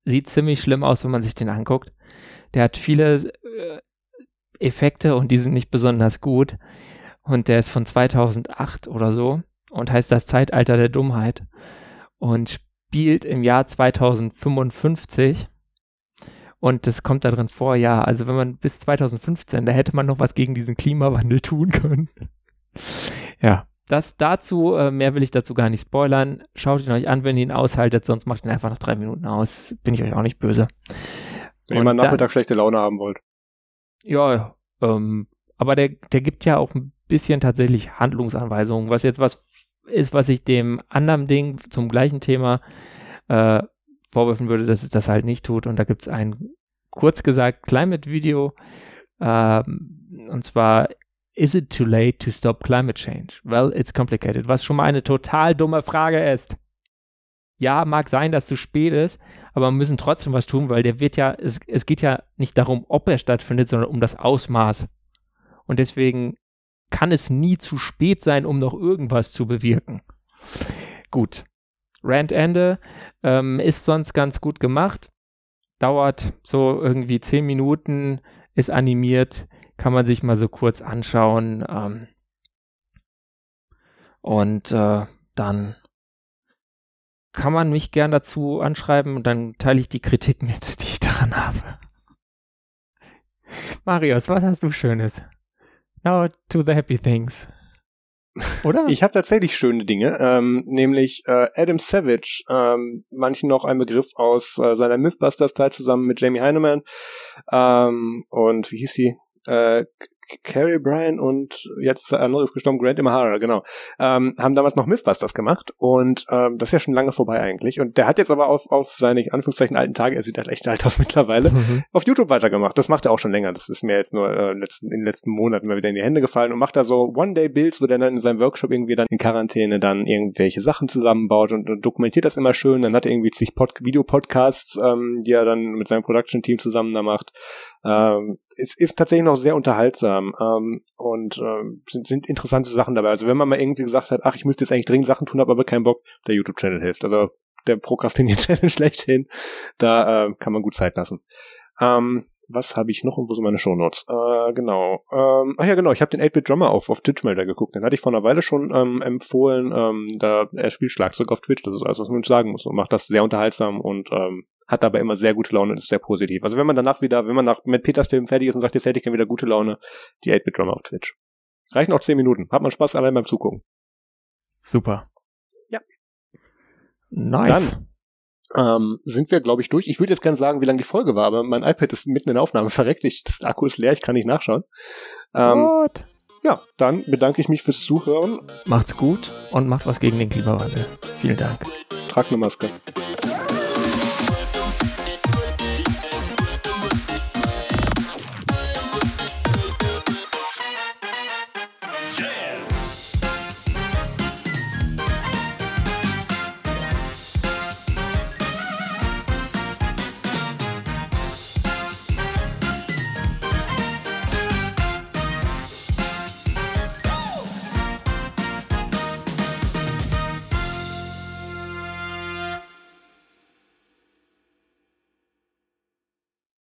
sieht ziemlich schlimm aus, wenn man sich den anguckt. Der hat viele äh, Effekte und die sind nicht besonders gut. und der ist von 2008 oder so und heißt das Zeitalter der Dummheit und spielt im Jahr 2055 und das kommt da drin vor, ja, also wenn man bis 2015, da hätte man noch was gegen diesen Klimawandel tun können. ja, das dazu, äh, mehr will ich dazu gar nicht spoilern. Schaut ihn euch an, wenn ihr ihn aushaltet, sonst macht ihn einfach nach drei Minuten aus. Bin ich euch auch nicht böse. Wenn ihr mal Nachmittag schlechte Laune haben wollt. Ja, ähm, aber der, der gibt ja auch ein bisschen tatsächlich Handlungsanweisungen, was jetzt was ist, was ich dem anderen Ding zum gleichen Thema äh, vorwerfen würde, dass es das halt nicht tut. Und da gibt es ein, kurz gesagt, Climate-Video. Ähm, und zwar, is it too late to stop climate change? Well, it's complicated. Was schon mal eine total dumme Frage ist. Ja, mag sein, dass es zu spät ist, aber wir müssen trotzdem was tun, weil der wird ja, es, es geht ja nicht darum, ob er stattfindet, sondern um das Ausmaß. Und deswegen kann es nie zu spät sein, um noch irgendwas zu bewirken. Gut. Randende ähm, ist sonst ganz gut gemacht. Dauert so irgendwie zehn Minuten, ist animiert, kann man sich mal so kurz anschauen. Ähm, und äh, dann kann man mich gern dazu anschreiben und dann teile ich die Kritik mit, die ich daran habe. Marius, was hast du Schönes? Now to the happy things. Oder? Ich habe tatsächlich schöne Dinge, ähm, nämlich äh, Adam Savage, ähm, manchen noch ein Begriff aus äh, seiner Mythbusters-Zeit zusammen mit Jamie Heineman ähm, und wie hieß die? Äh, Carrie Bryan und jetzt ist der andere ist gestorben, Grant Imahara, genau, ähm, haben damals noch Mythbusters gemacht und ähm, das ist ja schon lange vorbei eigentlich und der hat jetzt aber auf, auf seine, Anführungszeichen, alten Tage, er sieht halt echt alt aus mittlerweile, mhm. auf YouTube weitergemacht. Das macht er auch schon länger, das ist mir jetzt nur äh, letzten, in den letzten Monaten mal wieder in die Hände gefallen und macht da so One-Day-Builds, wo der dann in seinem Workshop irgendwie dann in Quarantäne dann irgendwelche Sachen zusammenbaut und, und dokumentiert das immer schön, dann hat er irgendwie zig Pod Videopodcasts, ähm, die er dann mit seinem Production-Team zusammen da macht. Ähm, es ist tatsächlich noch sehr unterhaltsam ähm, und ähm, sind, sind interessante Sachen dabei. Also wenn man mal irgendwie gesagt hat, ach, ich müsste jetzt eigentlich dringend Sachen tun, habe aber keinen Bock, der YouTube-Channel hilft. Also der Prokrastinier-Channel schlechthin, da äh, kann man gut Zeit lassen. Ähm, was habe ich noch und wo sind meine Shownotes? Äh, genau. Ähm, ach ja, genau, ich habe den 8-Bit Drummer auf, auf Twitch-Melder geguckt. Den hatte ich vor einer Weile schon ähm, empfohlen. Ähm, da er spielt Schlagzeug auf Twitch, das ist alles, was man sagen muss. Und macht das sehr unterhaltsam und ähm, hat dabei immer sehr gute Laune und ist sehr positiv. Also wenn man danach wieder, wenn man nach mit Peters Film fertig ist und sagt, jetzt hätte ich gerne wieder gute Laune, die 8-Bit Drummer auf Twitch. Reichen auch 10 Minuten. Hat man Spaß allein beim Zugucken. Super. Ja. Nice. Dann ähm, sind wir, glaube ich, durch. Ich würde jetzt gerne sagen, wie lange die Folge war, aber mein iPad ist mitten in der Aufnahme verreckt. Ich, das Akku ist leer, ich kann nicht nachschauen. Ähm, What? Ja, dann bedanke ich mich fürs Zuhören. Macht's gut und macht was gegen den Klimawandel. Vielen Dank. Trag eine Maske.